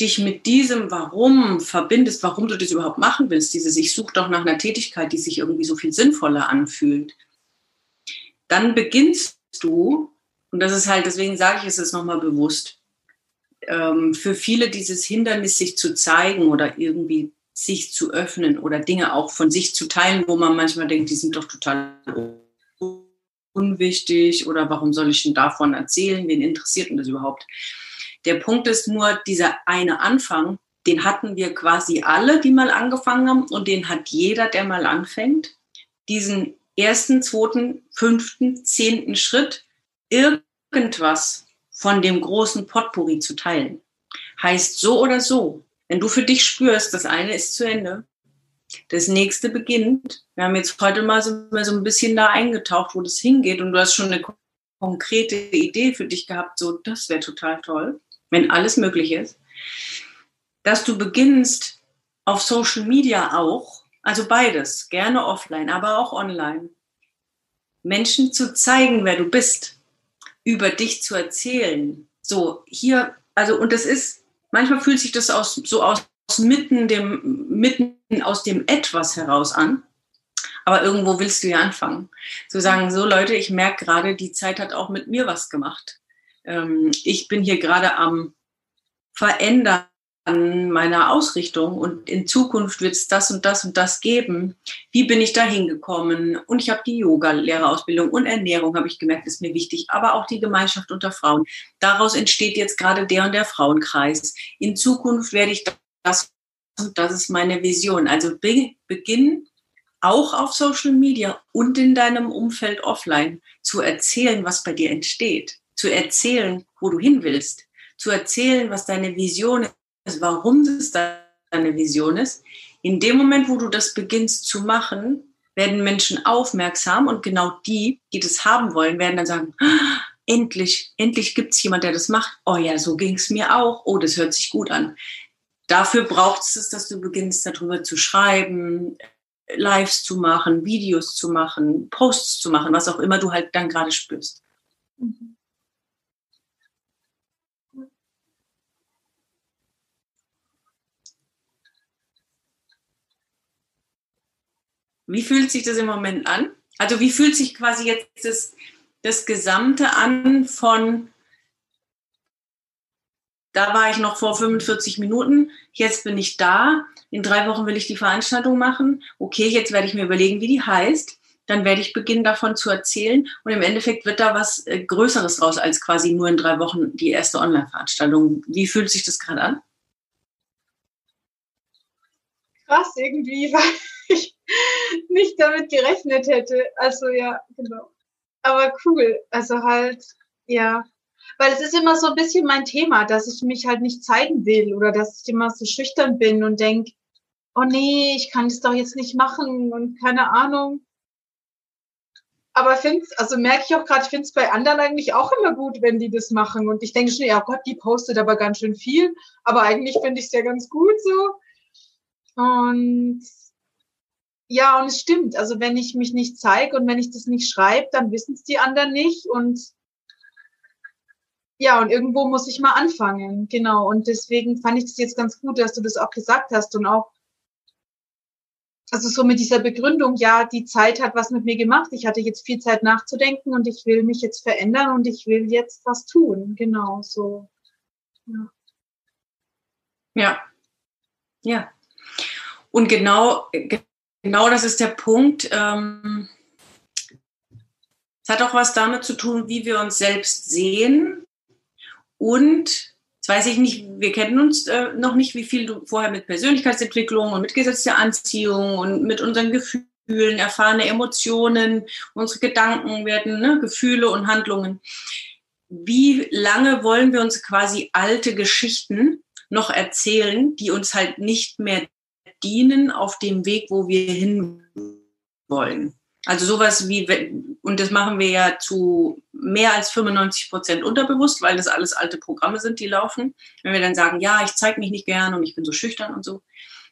dich mit diesem Warum verbindest, warum du das überhaupt machen willst, dieses Ich suche doch nach einer Tätigkeit, die sich irgendwie so viel sinnvoller anfühlt, dann beginnst du, und das ist halt, deswegen sage ich es jetzt nochmal bewusst, ähm, für viele dieses Hindernis, sich zu zeigen oder irgendwie sich zu öffnen oder Dinge auch von sich zu teilen, wo man manchmal denkt, die sind doch total unwichtig oder warum soll ich denn davon erzählen? Wen interessiert denn das überhaupt? Der Punkt ist nur, dieser eine Anfang, den hatten wir quasi alle, die mal angefangen haben und den hat jeder, der mal anfängt. Diesen ersten, zweiten, fünften, zehnten Schritt, irgendwas von dem großen Potpourri zu teilen. Heißt so oder so, wenn du für dich spürst, das eine ist zu Ende, das nächste beginnt. Wir haben jetzt heute mal so, so ein bisschen da eingetaucht, wo das hingeht. Und du hast schon eine konkrete Idee für dich gehabt, so das wäre total toll, wenn alles möglich ist, dass du beginnst auf Social Media auch, also beides, gerne offline, aber auch online, Menschen zu zeigen, wer du bist, über dich zu erzählen. So, hier, also, und das ist, manchmal fühlt sich das aus, so aus mitten, dem, mitten aus dem Etwas heraus an. Aber irgendwo willst du ja anfangen. Zu sagen, so Leute, ich merke gerade, die Zeit hat auch mit mir was gemacht. Ähm, ich bin hier gerade am Verändern meiner Ausrichtung und in Zukunft wird es das und das und das geben. Wie bin ich da hingekommen? Und ich habe die Yoga-Lehrerausbildung und Ernährung, habe ich gemerkt, ist mir wichtig, aber auch die Gemeinschaft unter Frauen. Daraus entsteht jetzt gerade der und der Frauenkreis. In Zukunft werde ich das das ist meine Vision. Also be beginn auch auf Social Media und in deinem Umfeld offline zu erzählen, was bei dir entsteht, zu erzählen, wo du hin willst, zu erzählen, was deine Vision ist, warum es deine Vision ist. In dem Moment, wo du das beginnst zu machen, werden Menschen aufmerksam und genau die, die das haben wollen, werden dann sagen, ah, endlich, endlich gibt es jemand, der das macht. Oh ja, so ging es mir auch. Oh, das hört sich gut an. Dafür braucht es, dass du beginnst, darüber zu schreiben, Lives zu machen, Videos zu machen, Posts zu machen, was auch immer du halt dann gerade spürst. Mhm. Wie fühlt sich das im Moment an? Also wie fühlt sich quasi jetzt das, das Gesamte an von da war ich noch vor 45 Minuten, jetzt bin ich da, in drei Wochen will ich die Veranstaltung machen, okay, jetzt werde ich mir überlegen, wie die heißt, dann werde ich beginnen davon zu erzählen und im Endeffekt wird da was äh, Größeres raus als quasi nur in drei Wochen die erste Online-Veranstaltung. Wie fühlt sich das gerade an? Krass irgendwie, weil ich nicht damit gerechnet hätte. Also ja, genau. Aber cool. Also halt, ja, weil es ist immer so ein bisschen mein Thema, dass ich mich halt nicht zeigen will oder dass ich immer so schüchtern bin und denke, oh nee, ich kann das doch jetzt nicht machen und keine Ahnung. Aber finde also merke ich auch gerade, ich finde es bei anderen eigentlich auch immer gut, wenn die das machen. Und ich denke schon, ja Gott, die postet aber ganz schön viel. Aber eigentlich finde ich es ja ganz gut so. Und ja, und es stimmt. Also wenn ich mich nicht zeige und wenn ich das nicht schreibe, dann wissen es die anderen nicht. Und ja, und irgendwo muss ich mal anfangen, genau. Und deswegen fand ich das jetzt ganz gut, dass du das auch gesagt hast und auch, also so mit dieser Begründung, ja, die Zeit hat was mit mir gemacht. Ich hatte jetzt viel Zeit nachzudenken und ich will mich jetzt verändern und ich will jetzt was tun, genau, so. Ja. Ja. ja. Und genau, genau das ist der Punkt. Ähm, es hat auch was damit zu tun, wie wir uns selbst sehen und, jetzt weiß ich nicht, wir kennen uns äh, noch nicht, wie viel du vorher mit Persönlichkeitsentwicklung und mit gesetzter Anziehung und mit unseren Gefühlen, erfahrene Emotionen, unsere Gedanken werden, ne, Gefühle und Handlungen. Wie lange wollen wir uns quasi alte Geschichten noch erzählen, die uns halt nicht mehr dienen auf dem Weg, wo wir hin wollen? Also sowas wie, und das machen wir ja zu mehr als 95 Prozent unterbewusst, weil das alles alte Programme sind, die laufen. Wenn wir dann sagen, ja, ich zeige mich nicht gern und ich bin so schüchtern und so.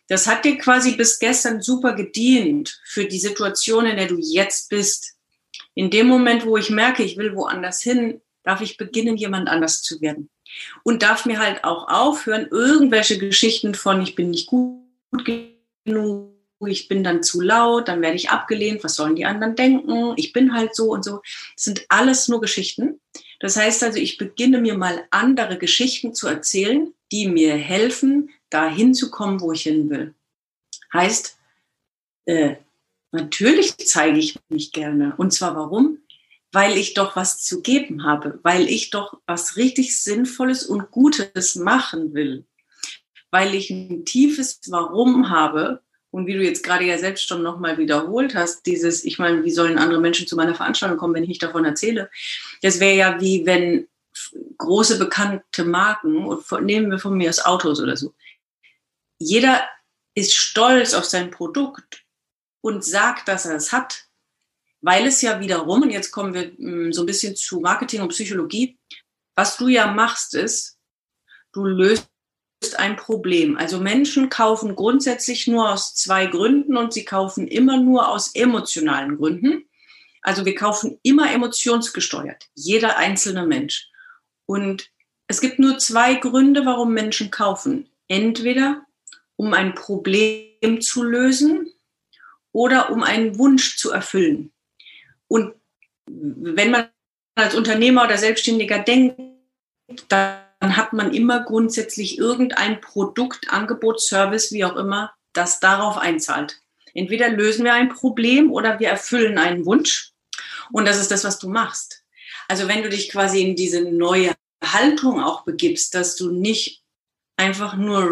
Das hat dir quasi bis gestern super gedient für die Situation, in der du jetzt bist. In dem Moment, wo ich merke, ich will woanders hin, darf ich beginnen, jemand anders zu werden. Und darf mir halt auch aufhören, irgendwelche Geschichten von, ich bin nicht gut genug, ich bin dann zu laut, dann werde ich abgelehnt, was sollen die anderen denken, ich bin halt so und so. Das sind alles nur Geschichten. Das heißt also, ich beginne mir mal andere Geschichten zu erzählen, die mir helfen, dahin zu kommen, wo ich hin will. Heißt, äh, natürlich zeige ich mich gerne. Und zwar warum? Weil ich doch was zu geben habe, weil ich doch was richtig Sinnvolles und Gutes machen will, weil ich ein tiefes Warum habe, und wie du jetzt gerade ja selbst schon nochmal wiederholt hast, dieses, ich meine, wie sollen andere Menschen zu meiner Veranstaltung kommen, wenn ich nicht davon erzähle? Das wäre ja wie wenn große bekannte Marken, und nehmen wir von mir das Autos oder so, jeder ist stolz auf sein Produkt und sagt, dass er es hat, weil es ja wiederum, und jetzt kommen wir mm, so ein bisschen zu Marketing und Psychologie, was du ja machst, ist, du löst ein Problem. Also Menschen kaufen grundsätzlich nur aus zwei Gründen und sie kaufen immer nur aus emotionalen Gründen. Also wir kaufen immer emotionsgesteuert, jeder einzelne Mensch. Und es gibt nur zwei Gründe, warum Menschen kaufen. Entweder um ein Problem zu lösen oder um einen Wunsch zu erfüllen. Und wenn man als Unternehmer oder Selbstständiger denkt, dann dann hat man immer grundsätzlich irgendein Produkt, Angebot, Service, wie auch immer, das darauf einzahlt. Entweder lösen wir ein Problem oder wir erfüllen einen Wunsch. Und das ist das, was du machst. Also wenn du dich quasi in diese neue Haltung auch begibst, dass du nicht einfach nur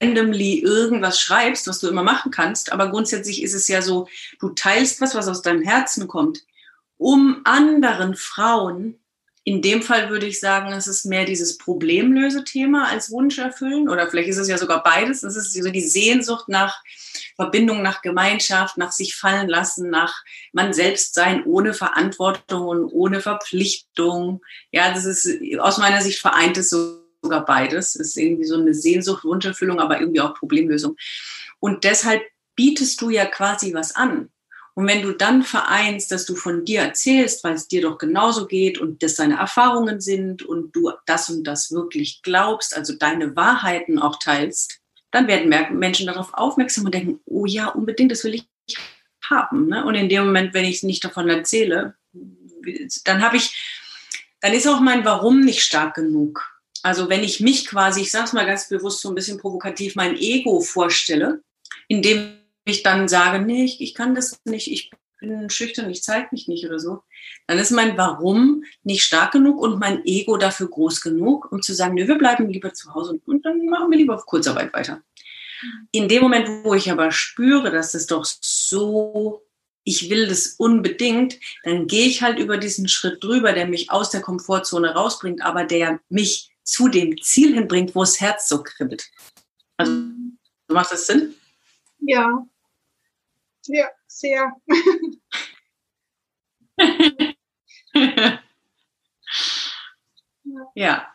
randomly irgendwas schreibst, was du immer machen kannst, aber grundsätzlich ist es ja so, du teilst was, was aus deinem Herzen kommt, um anderen Frauen in dem Fall würde ich sagen, es ist mehr dieses Problemlösethema als Wunsch erfüllen oder vielleicht ist es ja sogar beides. Es ist so die Sehnsucht nach Verbindung, nach Gemeinschaft, nach sich fallen lassen, nach man selbst sein ohne Verantwortung und ohne Verpflichtung. Ja, das ist aus meiner Sicht vereint es sogar beides. Es ist irgendwie so eine Sehnsucht, Wunscherfüllung, aber irgendwie auch Problemlösung. Und deshalb bietest du ja quasi was an. Und wenn du dann vereinst, dass du von dir erzählst, weil es dir doch genauso geht und das deine Erfahrungen sind und du das und das wirklich glaubst, also deine Wahrheiten auch teilst, dann werden Menschen darauf aufmerksam und denken, oh ja, unbedingt, das will ich haben. Ne? Und in dem Moment, wenn ich nicht davon erzähle, dann habe ich, dann ist auch mein Warum nicht stark genug. Also wenn ich mich quasi, ich sage es mal ganz bewusst so ein bisschen provokativ, mein Ego vorstelle, indem ich dann sage, nee, ich, ich kann das nicht, ich bin schüchtern, ich zeige mich nicht oder so, dann ist mein Warum nicht stark genug und mein Ego dafür groß genug, um zu sagen, nee, wir bleiben lieber zu Hause und, und dann machen wir lieber auf Kurzarbeit weiter. In dem Moment, wo ich aber spüre, dass es doch so, ich will das unbedingt, dann gehe ich halt über diesen Schritt drüber, der mich aus der Komfortzone rausbringt, aber der mich zu dem Ziel hinbringt, wo das Herz so kribbelt. Also, macht das Sinn? Ja, ja, sehr. ja.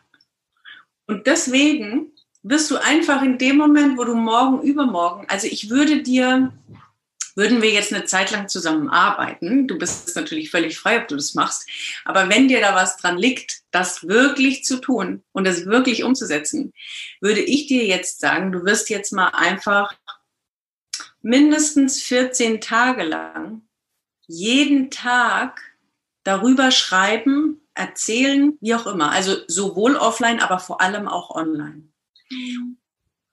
Und deswegen wirst du einfach in dem Moment, wo du morgen, übermorgen, also ich würde dir, würden wir jetzt eine Zeit lang zusammenarbeiten, du bist natürlich völlig frei, ob du das machst, aber wenn dir da was dran liegt, das wirklich zu tun und das wirklich umzusetzen, würde ich dir jetzt sagen, du wirst jetzt mal einfach mindestens 14 Tage lang jeden Tag darüber schreiben, erzählen, wie auch immer. Also sowohl offline, aber vor allem auch online.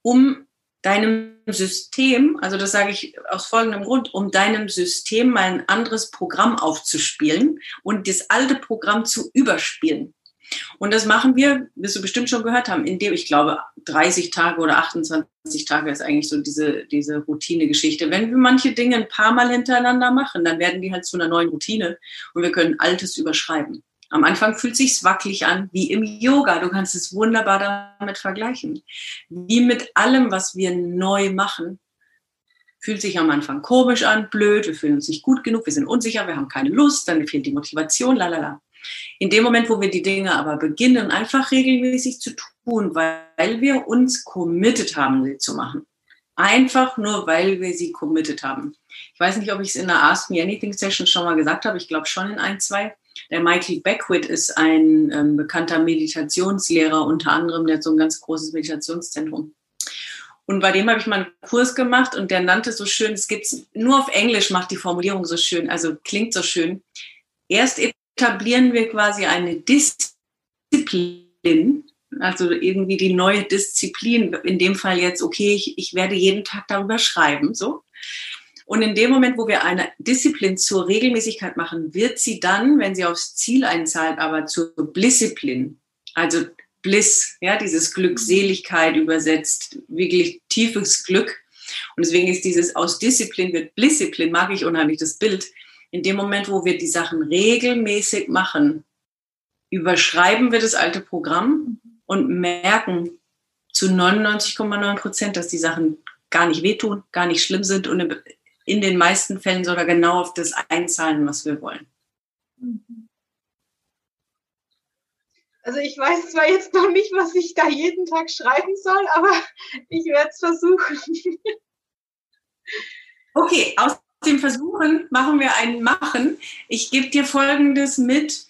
Um deinem System, also das sage ich aus folgendem Grund, um deinem System mal ein anderes Programm aufzuspielen und das alte Programm zu überspielen. Und das machen wir, wirst du bestimmt schon gehört haben, indem ich glaube, 30 Tage oder 28 Tage ist eigentlich so diese, diese Routine-Geschichte. Wenn wir manche Dinge ein paar Mal hintereinander machen, dann werden die halt zu einer neuen Routine und wir können Altes überschreiben. Am Anfang fühlt sich's wackelig an, wie im Yoga. Du kannst es wunderbar damit vergleichen. Wie mit allem, was wir neu machen, fühlt sich am Anfang komisch an, blöd, wir fühlen uns nicht gut genug, wir sind unsicher, wir haben keine Lust, dann fehlt die Motivation, lalala. In dem Moment, wo wir die Dinge aber beginnen, einfach regelmäßig zu tun, weil wir uns committed haben, sie zu machen. Einfach nur, weil wir sie committed haben. Ich weiß nicht, ob ich es in der Ask Me Anything Session schon mal gesagt habe. Ich glaube schon in ein, zwei. Der Michael Beckwith ist ein ähm, bekannter Meditationslehrer, unter anderem, der hat so ein ganz großes Meditationszentrum. Und bei dem habe ich mal einen Kurs gemacht und der nannte so schön, es gibt nur auf Englisch, macht die Formulierung so schön, also klingt so schön. Erst etablieren wir quasi eine Disziplin, also irgendwie die neue Disziplin, in dem Fall jetzt, okay, ich, ich werde jeden Tag darüber schreiben, so. Und in dem Moment, wo wir eine Disziplin zur Regelmäßigkeit machen, wird sie dann, wenn sie aufs Ziel einzahlt, aber zur Blissziplin. Also Bliss, ja, dieses Glückseligkeit übersetzt, wirklich tiefes Glück. Und deswegen ist dieses aus Disziplin wird Blissziplin, mag ich unheimlich das Bild. In dem Moment, wo wir die Sachen regelmäßig machen, überschreiben wir das alte Programm und merken zu 99,9 Prozent, dass die Sachen gar nicht wehtun, gar nicht schlimm sind und in den meisten Fällen sogar genau auf das einzahlen, was wir wollen. Also ich weiß zwar jetzt noch nicht, was ich da jeden Tag schreiben soll, aber ich werde es versuchen. Okay, aus dem Versuchen machen wir ein Machen. Ich gebe dir Folgendes mit.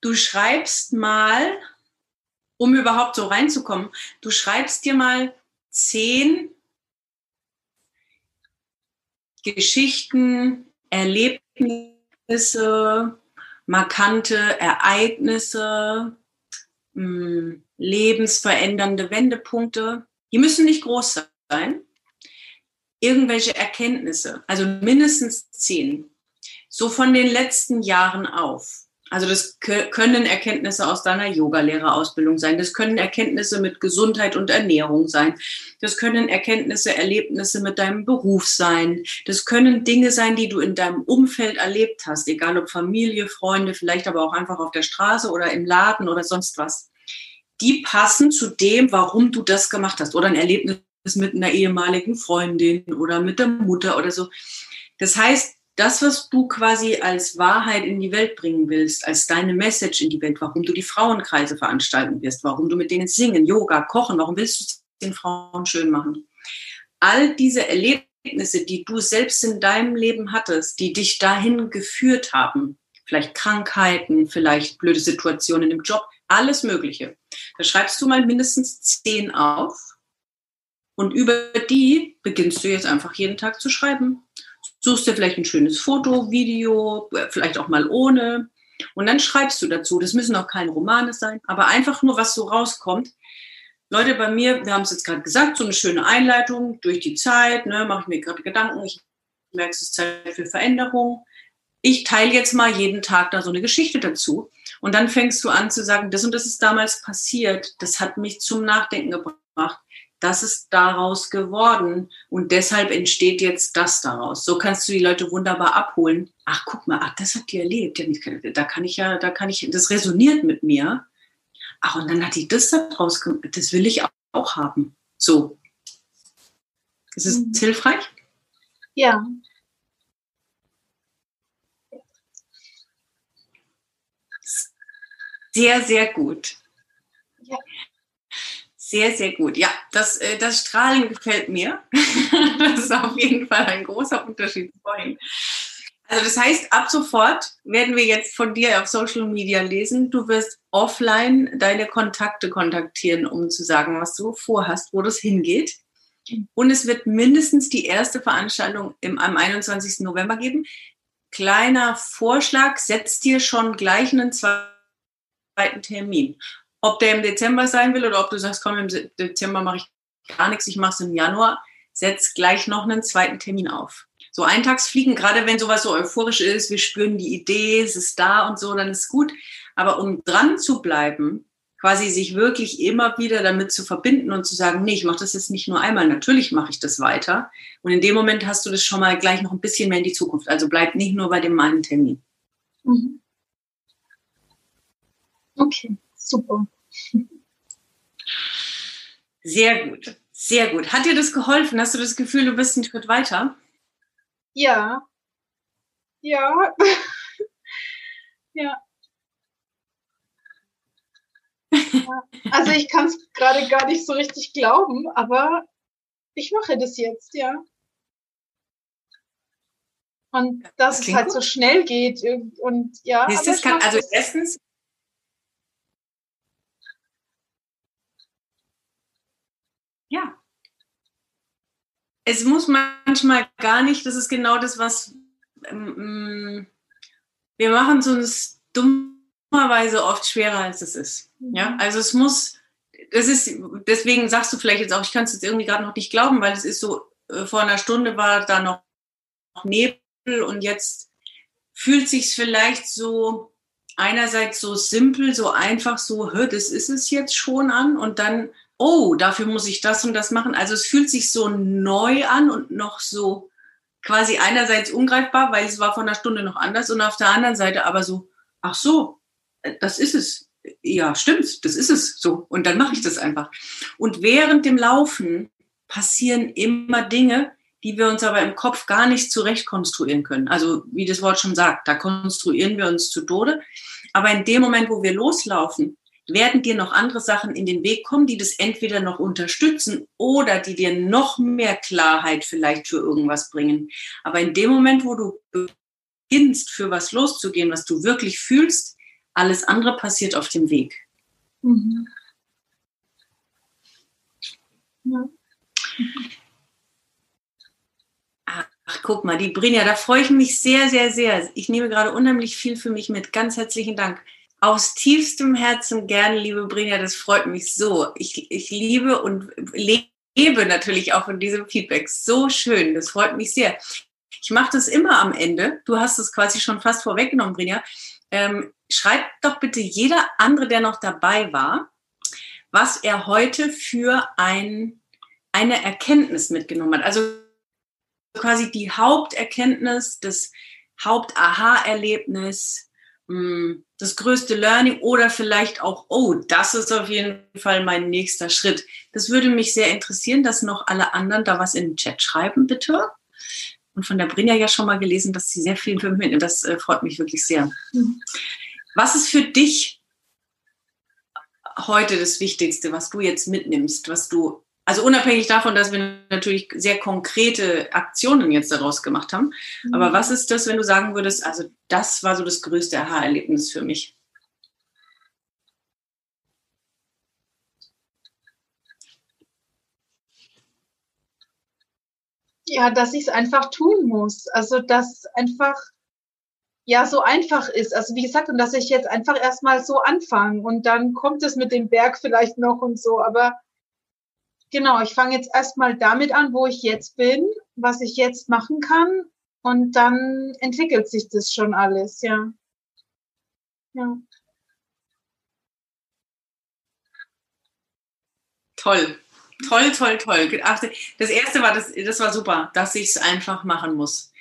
Du schreibst mal, um überhaupt so reinzukommen, du schreibst dir mal zehn Geschichten, Erlebnisse, markante Ereignisse, hm, lebensverändernde Wendepunkte. Die müssen nicht groß sein. Irgendwelche Erkenntnisse, also mindestens zehn, so von den letzten Jahren auf. Also das können Erkenntnisse aus deiner Yogalehrerausbildung sein, das können Erkenntnisse mit Gesundheit und Ernährung sein, das können Erkenntnisse, Erlebnisse mit deinem Beruf sein, das können Dinge sein, die du in deinem Umfeld erlebt hast, egal ob Familie, Freunde, vielleicht aber auch einfach auf der Straße oder im Laden oder sonst was. Die passen zu dem, warum du das gemacht hast oder ein Erlebnis mit einer ehemaligen Freundin oder mit der Mutter oder so. Das heißt, das, was du quasi als Wahrheit in die Welt bringen willst, als deine Message in die Welt, warum du die Frauenkreise veranstalten wirst, warum du mit denen singen, Yoga, kochen, warum willst du es den Frauen schön machen? All diese Erlebnisse, die du selbst in deinem Leben hattest, die dich dahin geführt haben, vielleicht Krankheiten, vielleicht blöde Situationen im Job, alles Mögliche. Da schreibst du mal mindestens zehn auf und über die beginnst du jetzt einfach jeden Tag zu schreiben suchst dir vielleicht ein schönes Foto, Video, vielleicht auch mal ohne. Und dann schreibst du dazu. Das müssen auch keine Romane sein, aber einfach nur, was so rauskommt. Leute, bei mir, wir haben es jetzt gerade gesagt, so eine schöne Einleitung durch die Zeit, ne, mache ich mir gerade Gedanken, ich merke, es ist Zeit für Veränderung. Ich teile jetzt mal jeden Tag da so eine Geschichte dazu. Und dann fängst du an zu sagen, das und das ist damals passiert, das hat mich zum Nachdenken gebracht das ist daraus geworden und deshalb entsteht jetzt das daraus. So kannst du die Leute wunderbar abholen. Ach, guck mal, ach, das hat die erlebt. Da kann ich ja, da kann ich, das resoniert mit mir. Ach, und dann hat die das daraus gemacht. Das will ich auch haben. So. Ist es mhm. hilfreich? Ja. Sehr, sehr gut. Sehr, sehr gut. Ja, das, äh, das Strahlen gefällt mir. das ist auf jeden Fall ein großer Unterschied vorhin. Also das heißt, ab sofort werden wir jetzt von dir auf Social Media lesen. Du wirst offline deine Kontakte kontaktieren, um zu sagen, was du vorhast, wo das hingeht. Und es wird mindestens die erste Veranstaltung im, am 21. November geben. Kleiner Vorschlag, setz dir schon gleich einen zweiten Termin ob der im Dezember sein will oder ob du sagst, komm, im Dezember mache ich gar nichts, ich mache es im Januar, setz gleich noch einen zweiten Termin auf. So Eintagsfliegen, gerade wenn sowas so euphorisch ist, wir spüren die Idee, es ist da und so, dann ist gut. Aber um dran zu bleiben, quasi sich wirklich immer wieder damit zu verbinden und zu sagen, nee, ich mache das jetzt nicht nur einmal, natürlich mache ich das weiter. Und in dem Moment hast du das schon mal gleich noch ein bisschen mehr in die Zukunft. Also bleib nicht nur bei dem einen Termin. Mhm. Okay, super. Sehr gut, sehr gut. Hat dir das geholfen? Hast du das Gefühl, du bist einen Schritt weiter? Ja. Ja. ja. Also ich kann es gerade gar nicht so richtig glauben, aber ich mache das jetzt, ja. Und dass das es halt gut. so schnell geht und ja. Ist das kann, also erstens. Es muss manchmal gar nicht, das ist genau das, was ähm, wir machen es uns dummerweise oft schwerer, als es ist. Ja, mhm. also es muss, das ist, deswegen sagst du vielleicht jetzt auch, ich kann es jetzt irgendwie gerade noch nicht glauben, weil es ist so, äh, vor einer Stunde war da noch Nebel und jetzt fühlt sich vielleicht so einerseits so simpel, so einfach, so, das ist es jetzt schon an und dann, oh, dafür muss ich das und das machen. Also es fühlt sich so neu an und noch so quasi einerseits ungreifbar, weil es war vor einer Stunde noch anders und auf der anderen Seite aber so, ach so, äh, das ist es. Ja, stimmt, das ist es so. Und dann mache ich das einfach. Und während dem Laufen passieren immer Dinge, die wir uns aber im Kopf gar nicht zurecht konstruieren können. Also wie das Wort schon sagt, da konstruieren wir uns zu Tode. Aber in dem Moment, wo wir loslaufen, werden dir noch andere Sachen in den Weg kommen, die das entweder noch unterstützen oder die dir noch mehr Klarheit vielleicht für irgendwas bringen. Aber in dem Moment, wo du beginnst, für was loszugehen, was du wirklich fühlst, alles andere passiert auf dem Weg. Mhm. Ja. Ach, guck mal, die Brinja, da freue ich mich sehr, sehr, sehr. Ich nehme gerade unheimlich viel für mich mit. Ganz herzlichen Dank aus tiefstem Herzen gerne, liebe Brinja, das freut mich so. Ich, ich liebe und lebe natürlich auch von diesem Feedback. So schön, das freut mich sehr. Ich mache das immer am Ende. Du hast es quasi schon fast vorweggenommen, Brinja. Ähm, schreibt doch bitte jeder andere, der noch dabei war, was er heute für ein, eine Erkenntnis mitgenommen hat. Also quasi die Haupterkenntnis, das Haupt-Aha-Erlebnis, das größte Learning oder vielleicht auch, oh, das ist auf jeden Fall mein nächster Schritt. Das würde mich sehr interessieren, dass noch alle anderen da was in den Chat schreiben, bitte. Und von der Brinja ja schon mal gelesen, dass sie sehr viel für mich, das äh, freut mich wirklich sehr. Was ist für dich heute das Wichtigste, was du jetzt mitnimmst, was du also unabhängig davon, dass wir natürlich sehr konkrete Aktionen jetzt daraus gemacht haben. Mhm. Aber was ist das, wenn du sagen würdest, also das war so das größte Aha-Erlebnis für mich? Ja, dass ich es einfach tun muss. Also dass einfach ja so einfach ist. Also wie gesagt, und dass ich jetzt einfach erstmal so anfange und dann kommt es mit dem Berg vielleicht noch und so. Aber genau, ich fange jetzt erstmal damit an, wo ich jetzt bin, was ich jetzt machen kann und dann entwickelt sich das schon alles, ja. Ja. Toll. Toll, toll, toll. Das erste war, das, das war super, dass ich es einfach machen muss.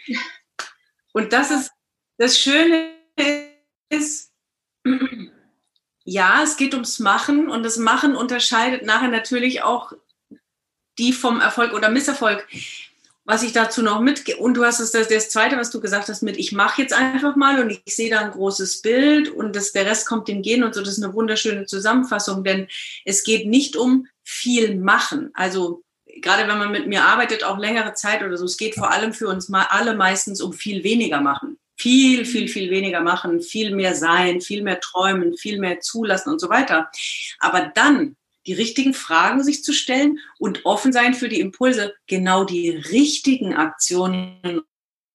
Und das ist, das Schöne ist, ja, es geht ums Machen und das Machen unterscheidet nachher natürlich auch die vom Erfolg oder Misserfolg. Was ich dazu noch mit, und du hast es, das, das zweite, was du gesagt hast, mit, ich mache jetzt einfach mal und ich sehe da ein großes Bild und das, der Rest kommt dem Gehen und so, das ist eine wunderschöne Zusammenfassung, denn es geht nicht um viel machen. Also, gerade wenn man mit mir arbeitet, auch längere Zeit oder so, es geht vor allem für uns mal alle meistens um viel weniger machen. Viel, viel, viel weniger machen, viel mehr sein, viel mehr träumen, viel mehr zulassen und so weiter. Aber dann die richtigen Fragen sich zu stellen und offen sein für die Impulse, genau die richtigen Aktionen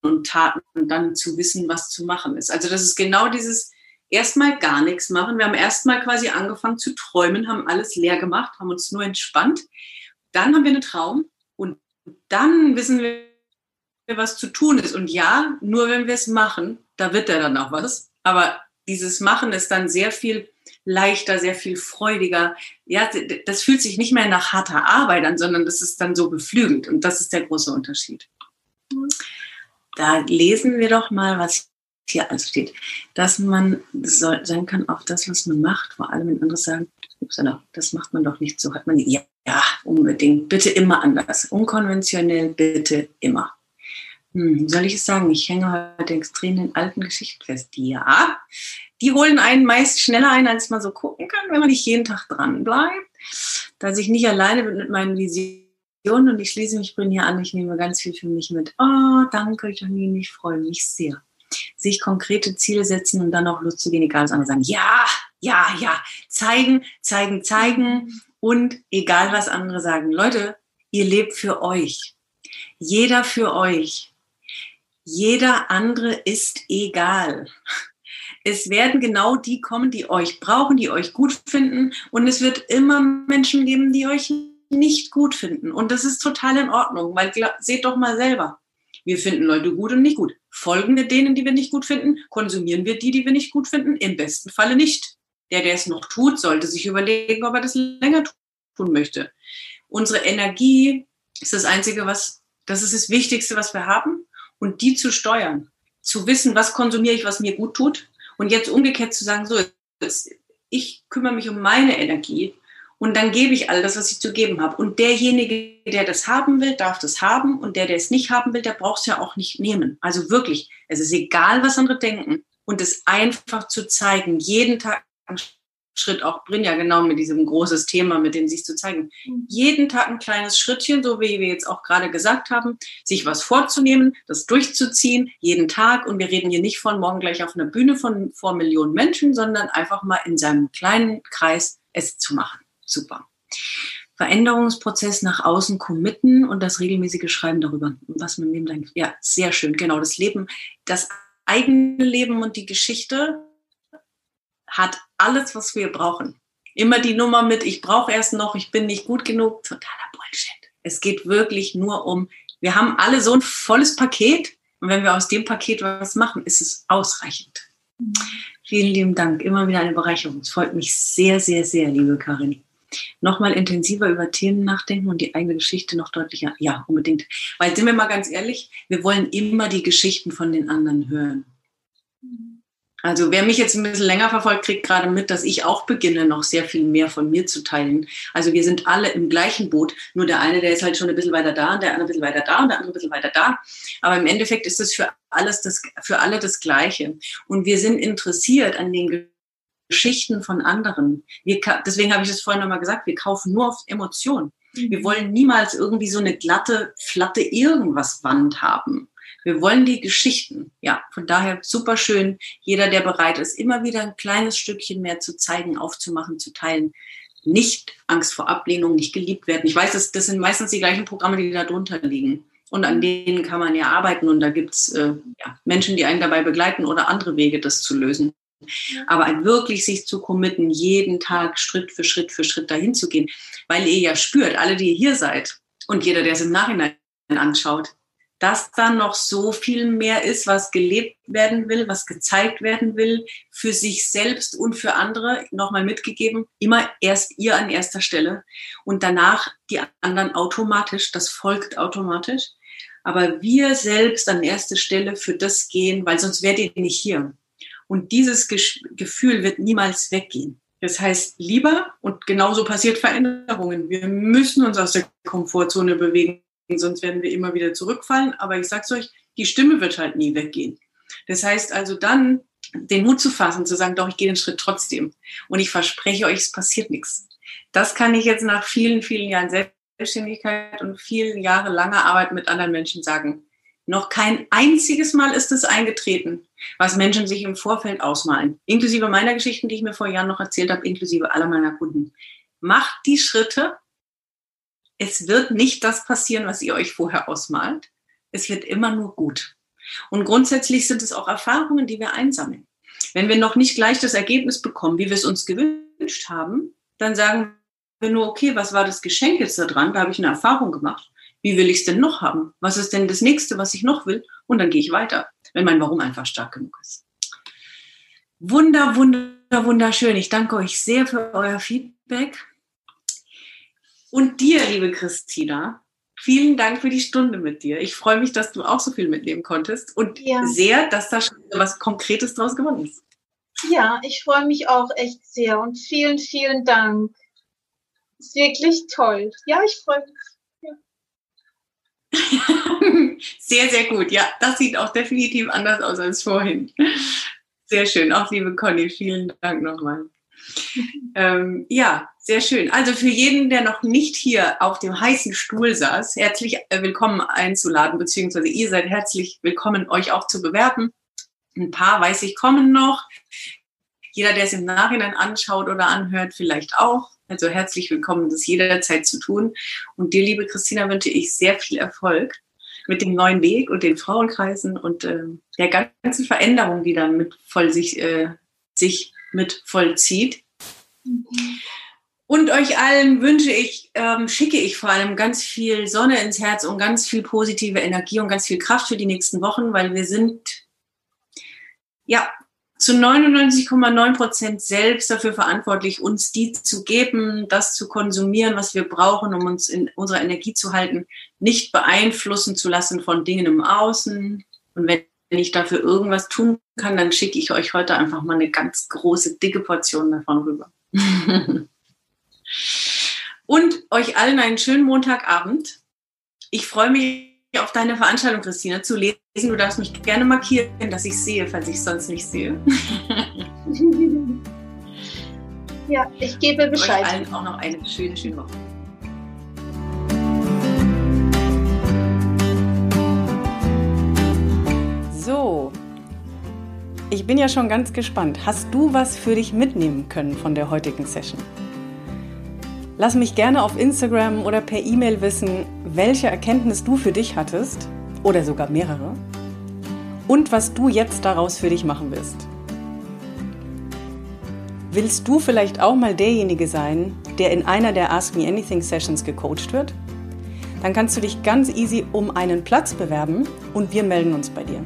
und Taten dann zu wissen, was zu machen ist. Also das ist genau dieses erstmal gar nichts machen. Wir haben erstmal quasi angefangen zu träumen, haben alles leer gemacht, haben uns nur entspannt. Dann haben wir einen Traum und dann wissen wir, was zu tun ist. Und ja, nur wenn wir es machen, da wird ja dann auch was. Aber dieses Machen ist dann sehr viel leichter, sehr viel freudiger. Ja, das fühlt sich nicht mehr nach harter Arbeit an, sondern das ist dann so beflügelt. Und das ist der große Unterschied. Da lesen wir doch mal, was hier alles steht. Dass man soll, sein kann, auch das, was man macht, vor allem wenn andere sagen, das macht man doch nicht so, hat man, ja, ja, unbedingt, bitte immer anders. Unkonventionell, bitte immer. Hm, soll ich es sagen? Ich hänge heute extrem in alten Geschichten fest. Ja, die holen einen meist schneller ein, als man so gucken kann, wenn man nicht jeden Tag dran bleibt. Dass ich nicht alleine bin mit meinen Visionen und ich schließe mich Brin hier an. Ich nehme ganz viel für mich mit. Oh, danke, Janine, ich freue mich sehr. Sich konkrete Ziele setzen und dann auch loszugehen, egal was andere sagen. Ja, ja, ja. Zeigen, zeigen, zeigen und egal was andere sagen. Leute, ihr lebt für euch. Jeder für euch. Jeder andere ist egal. Es werden genau die kommen, die euch brauchen, die euch gut finden. Und es wird immer Menschen geben, die euch nicht gut finden. Und das ist total in Ordnung, weil seht doch mal selber. Wir finden Leute gut und nicht gut. Folgen wir denen, die wir nicht gut finden? Konsumieren wir die, die wir nicht gut finden? Im besten Falle nicht. Der, der es noch tut, sollte sich überlegen, ob er das länger tun möchte. Unsere Energie ist das Einzige, was, das ist das Wichtigste, was wir haben. Und die zu steuern. Zu wissen, was konsumiere ich, was mir gut tut. Und jetzt umgekehrt zu sagen, so, ich kümmere mich um meine Energie und dann gebe ich all das, was ich zu geben habe. Und derjenige, der das haben will, darf das haben. Und der, der es nicht haben will, der braucht es ja auch nicht nehmen. Also wirklich, es ist egal, was andere denken. Und es einfach zu zeigen, jeden Tag Schritt, auch Brinja genau mit diesem großes Thema, mit dem sich zu zeigen. Mhm. Jeden Tag ein kleines Schrittchen, so wie wir jetzt auch gerade gesagt haben, sich was vorzunehmen, das durchzuziehen, jeden Tag. Und wir reden hier nicht von morgen gleich auf einer Bühne von vor Millionen Menschen, sondern einfach mal in seinem kleinen Kreis es zu machen super. Veränderungsprozess nach außen committen und das regelmäßige Schreiben darüber, was man neben deinem, ja, sehr schön, genau, das Leben, das eigene Leben und die Geschichte hat alles, was wir brauchen. Immer die Nummer mit, ich brauche erst noch, ich bin nicht gut genug, totaler Bullshit. Es geht wirklich nur um, wir haben alle so ein volles Paket und wenn wir aus dem Paket was machen, ist es ausreichend. Vielen lieben Dank, immer wieder eine Bereicherung. Es freut mich sehr, sehr, sehr, liebe Karin nochmal intensiver über Themen nachdenken und die eigene Geschichte noch deutlicher. Ja, unbedingt. Weil sind wir mal ganz ehrlich, wir wollen immer die Geschichten von den anderen hören. Also wer mich jetzt ein bisschen länger verfolgt, kriegt gerade mit, dass ich auch beginne, noch sehr viel mehr von mir zu teilen. Also wir sind alle im gleichen Boot, nur der eine, der ist halt schon ein bisschen weiter da und der andere ein bisschen weiter da und der andere ein bisschen weiter da. Aber im Endeffekt ist es für alles das, für alle das Gleiche. Und wir sind interessiert an den Geschichten von anderen. Wir, deswegen habe ich es vorhin nochmal gesagt, wir kaufen nur auf Emotionen. Wir mhm. wollen niemals irgendwie so eine glatte, flatte irgendwas Wand haben. Wir wollen die Geschichten. Ja, von daher super schön. Jeder, der bereit ist, immer wieder ein kleines Stückchen mehr zu zeigen, aufzumachen, zu teilen. Nicht Angst vor Ablehnung, nicht geliebt werden. Ich weiß, das, das sind meistens die gleichen Programme, die da drunter liegen. Und an denen kann man ja arbeiten. Und da gibt's äh, ja, Menschen, die einen dabei begleiten oder andere Wege, das zu lösen. Aber wirklich sich zu committen, jeden Tag Schritt für Schritt für Schritt dahin zu gehen, weil ihr ja spürt, alle, die ihr hier seid und jeder, der es im Nachhinein anschaut, dass da noch so viel mehr ist, was gelebt werden will, was gezeigt werden will, für sich selbst und für andere, nochmal mitgegeben, immer erst ihr an erster Stelle und danach die anderen automatisch, das folgt automatisch. Aber wir selbst an erste Stelle für das gehen, weil sonst wärt ihr nicht hier. Und dieses Gefühl wird niemals weggehen. Das heißt, lieber, und genauso passiert Veränderungen. Wir müssen uns aus der Komfortzone bewegen, sonst werden wir immer wieder zurückfallen. Aber ich sag's euch, die Stimme wird halt nie weggehen. Das heißt also dann, den Mut zu fassen, zu sagen, doch, ich gehe den Schritt trotzdem. Und ich verspreche euch, es passiert nichts. Das kann ich jetzt nach vielen, vielen Jahren Selbstständigkeit und vielen Jahre langer Arbeit mit anderen Menschen sagen. Noch kein einziges Mal ist es eingetreten, was Menschen sich im Vorfeld ausmalen. Inklusive meiner Geschichten, die ich mir vor Jahren noch erzählt habe, inklusive aller meiner Kunden. Macht die Schritte. Es wird nicht das passieren, was ihr euch vorher ausmalt. Es wird immer nur gut. Und grundsätzlich sind es auch Erfahrungen, die wir einsammeln. Wenn wir noch nicht gleich das Ergebnis bekommen, wie wir es uns gewünscht haben, dann sagen wir nur, okay, was war das Geschenk jetzt da dran? Da habe ich eine Erfahrung gemacht. Wie will ich es denn noch haben? Was ist denn das nächste, was ich noch will? Und dann gehe ich weiter, wenn mein Warum einfach stark genug ist. Wunder, wunder, wunderschön. Ich danke euch sehr für euer Feedback. Und dir, liebe Christina, vielen Dank für die Stunde mit dir. Ich freue mich, dass du auch so viel mitnehmen konntest und ja. sehr, dass da schon was Konkretes draus geworden ist. Ja, ich freue mich auch echt sehr und vielen, vielen Dank. Ist wirklich toll. Ja, ich freue mich. sehr, sehr gut. Ja, das sieht auch definitiv anders aus als vorhin. Sehr schön. Auch liebe Conny, vielen Dank nochmal. ähm, ja, sehr schön. Also für jeden, der noch nicht hier auf dem heißen Stuhl saß, herzlich äh, willkommen einzuladen, beziehungsweise ihr seid herzlich willkommen, euch auch zu bewerben. Ein paar, weiß ich, kommen noch. Jeder, der es im Nachhinein anschaut oder anhört, vielleicht auch. Also herzlich willkommen, das jederzeit zu tun. Und dir, liebe Christina, wünsche ich sehr viel Erfolg mit dem neuen Weg und den Frauenkreisen und äh, der ganzen Veränderung, die dann mit voll sich, äh, sich mit vollzieht. Mhm. Und euch allen wünsche ich, ähm, schicke ich vor allem ganz viel Sonne ins Herz und ganz viel positive Energie und ganz viel Kraft für die nächsten Wochen, weil wir sind ja zu 99,9 Prozent selbst dafür verantwortlich, uns die zu geben, das zu konsumieren, was wir brauchen, um uns in unserer Energie zu halten, nicht beeinflussen zu lassen von Dingen im Außen. Und wenn ich dafür irgendwas tun kann, dann schicke ich euch heute einfach mal eine ganz große, dicke Portion davon rüber. Und euch allen einen schönen Montagabend. Ich freue mich auf deine Veranstaltung, Christina, zu lesen. Du darfst mich gerne markieren, dass ich sehe, falls ich es sonst nicht sehe. ja, ich gebe Bescheid. Euch allen auch noch eine schöne, schöne Woche. So, ich bin ja schon ganz gespannt. Hast du was für dich mitnehmen können von der heutigen Session? Lass mich gerne auf Instagram oder per E-Mail wissen, welche Erkenntnis du für dich hattest oder sogar mehrere und was du jetzt daraus für dich machen willst. Willst du vielleicht auch mal derjenige sein, der in einer der Ask Me Anything Sessions gecoacht wird? Dann kannst du dich ganz easy um einen Platz bewerben und wir melden uns bei dir.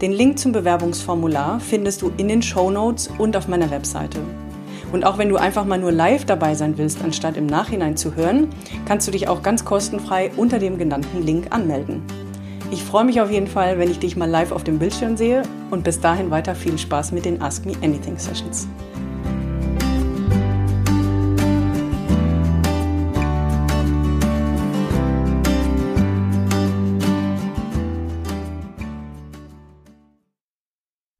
Den Link zum Bewerbungsformular findest du in den Show Notes und auf meiner Webseite. Und auch wenn du einfach mal nur live dabei sein willst, anstatt im Nachhinein zu hören, kannst du dich auch ganz kostenfrei unter dem genannten Link anmelden. Ich freue mich auf jeden Fall, wenn ich dich mal live auf dem Bildschirm sehe und bis dahin weiter viel Spaß mit den Ask Me Anything Sessions.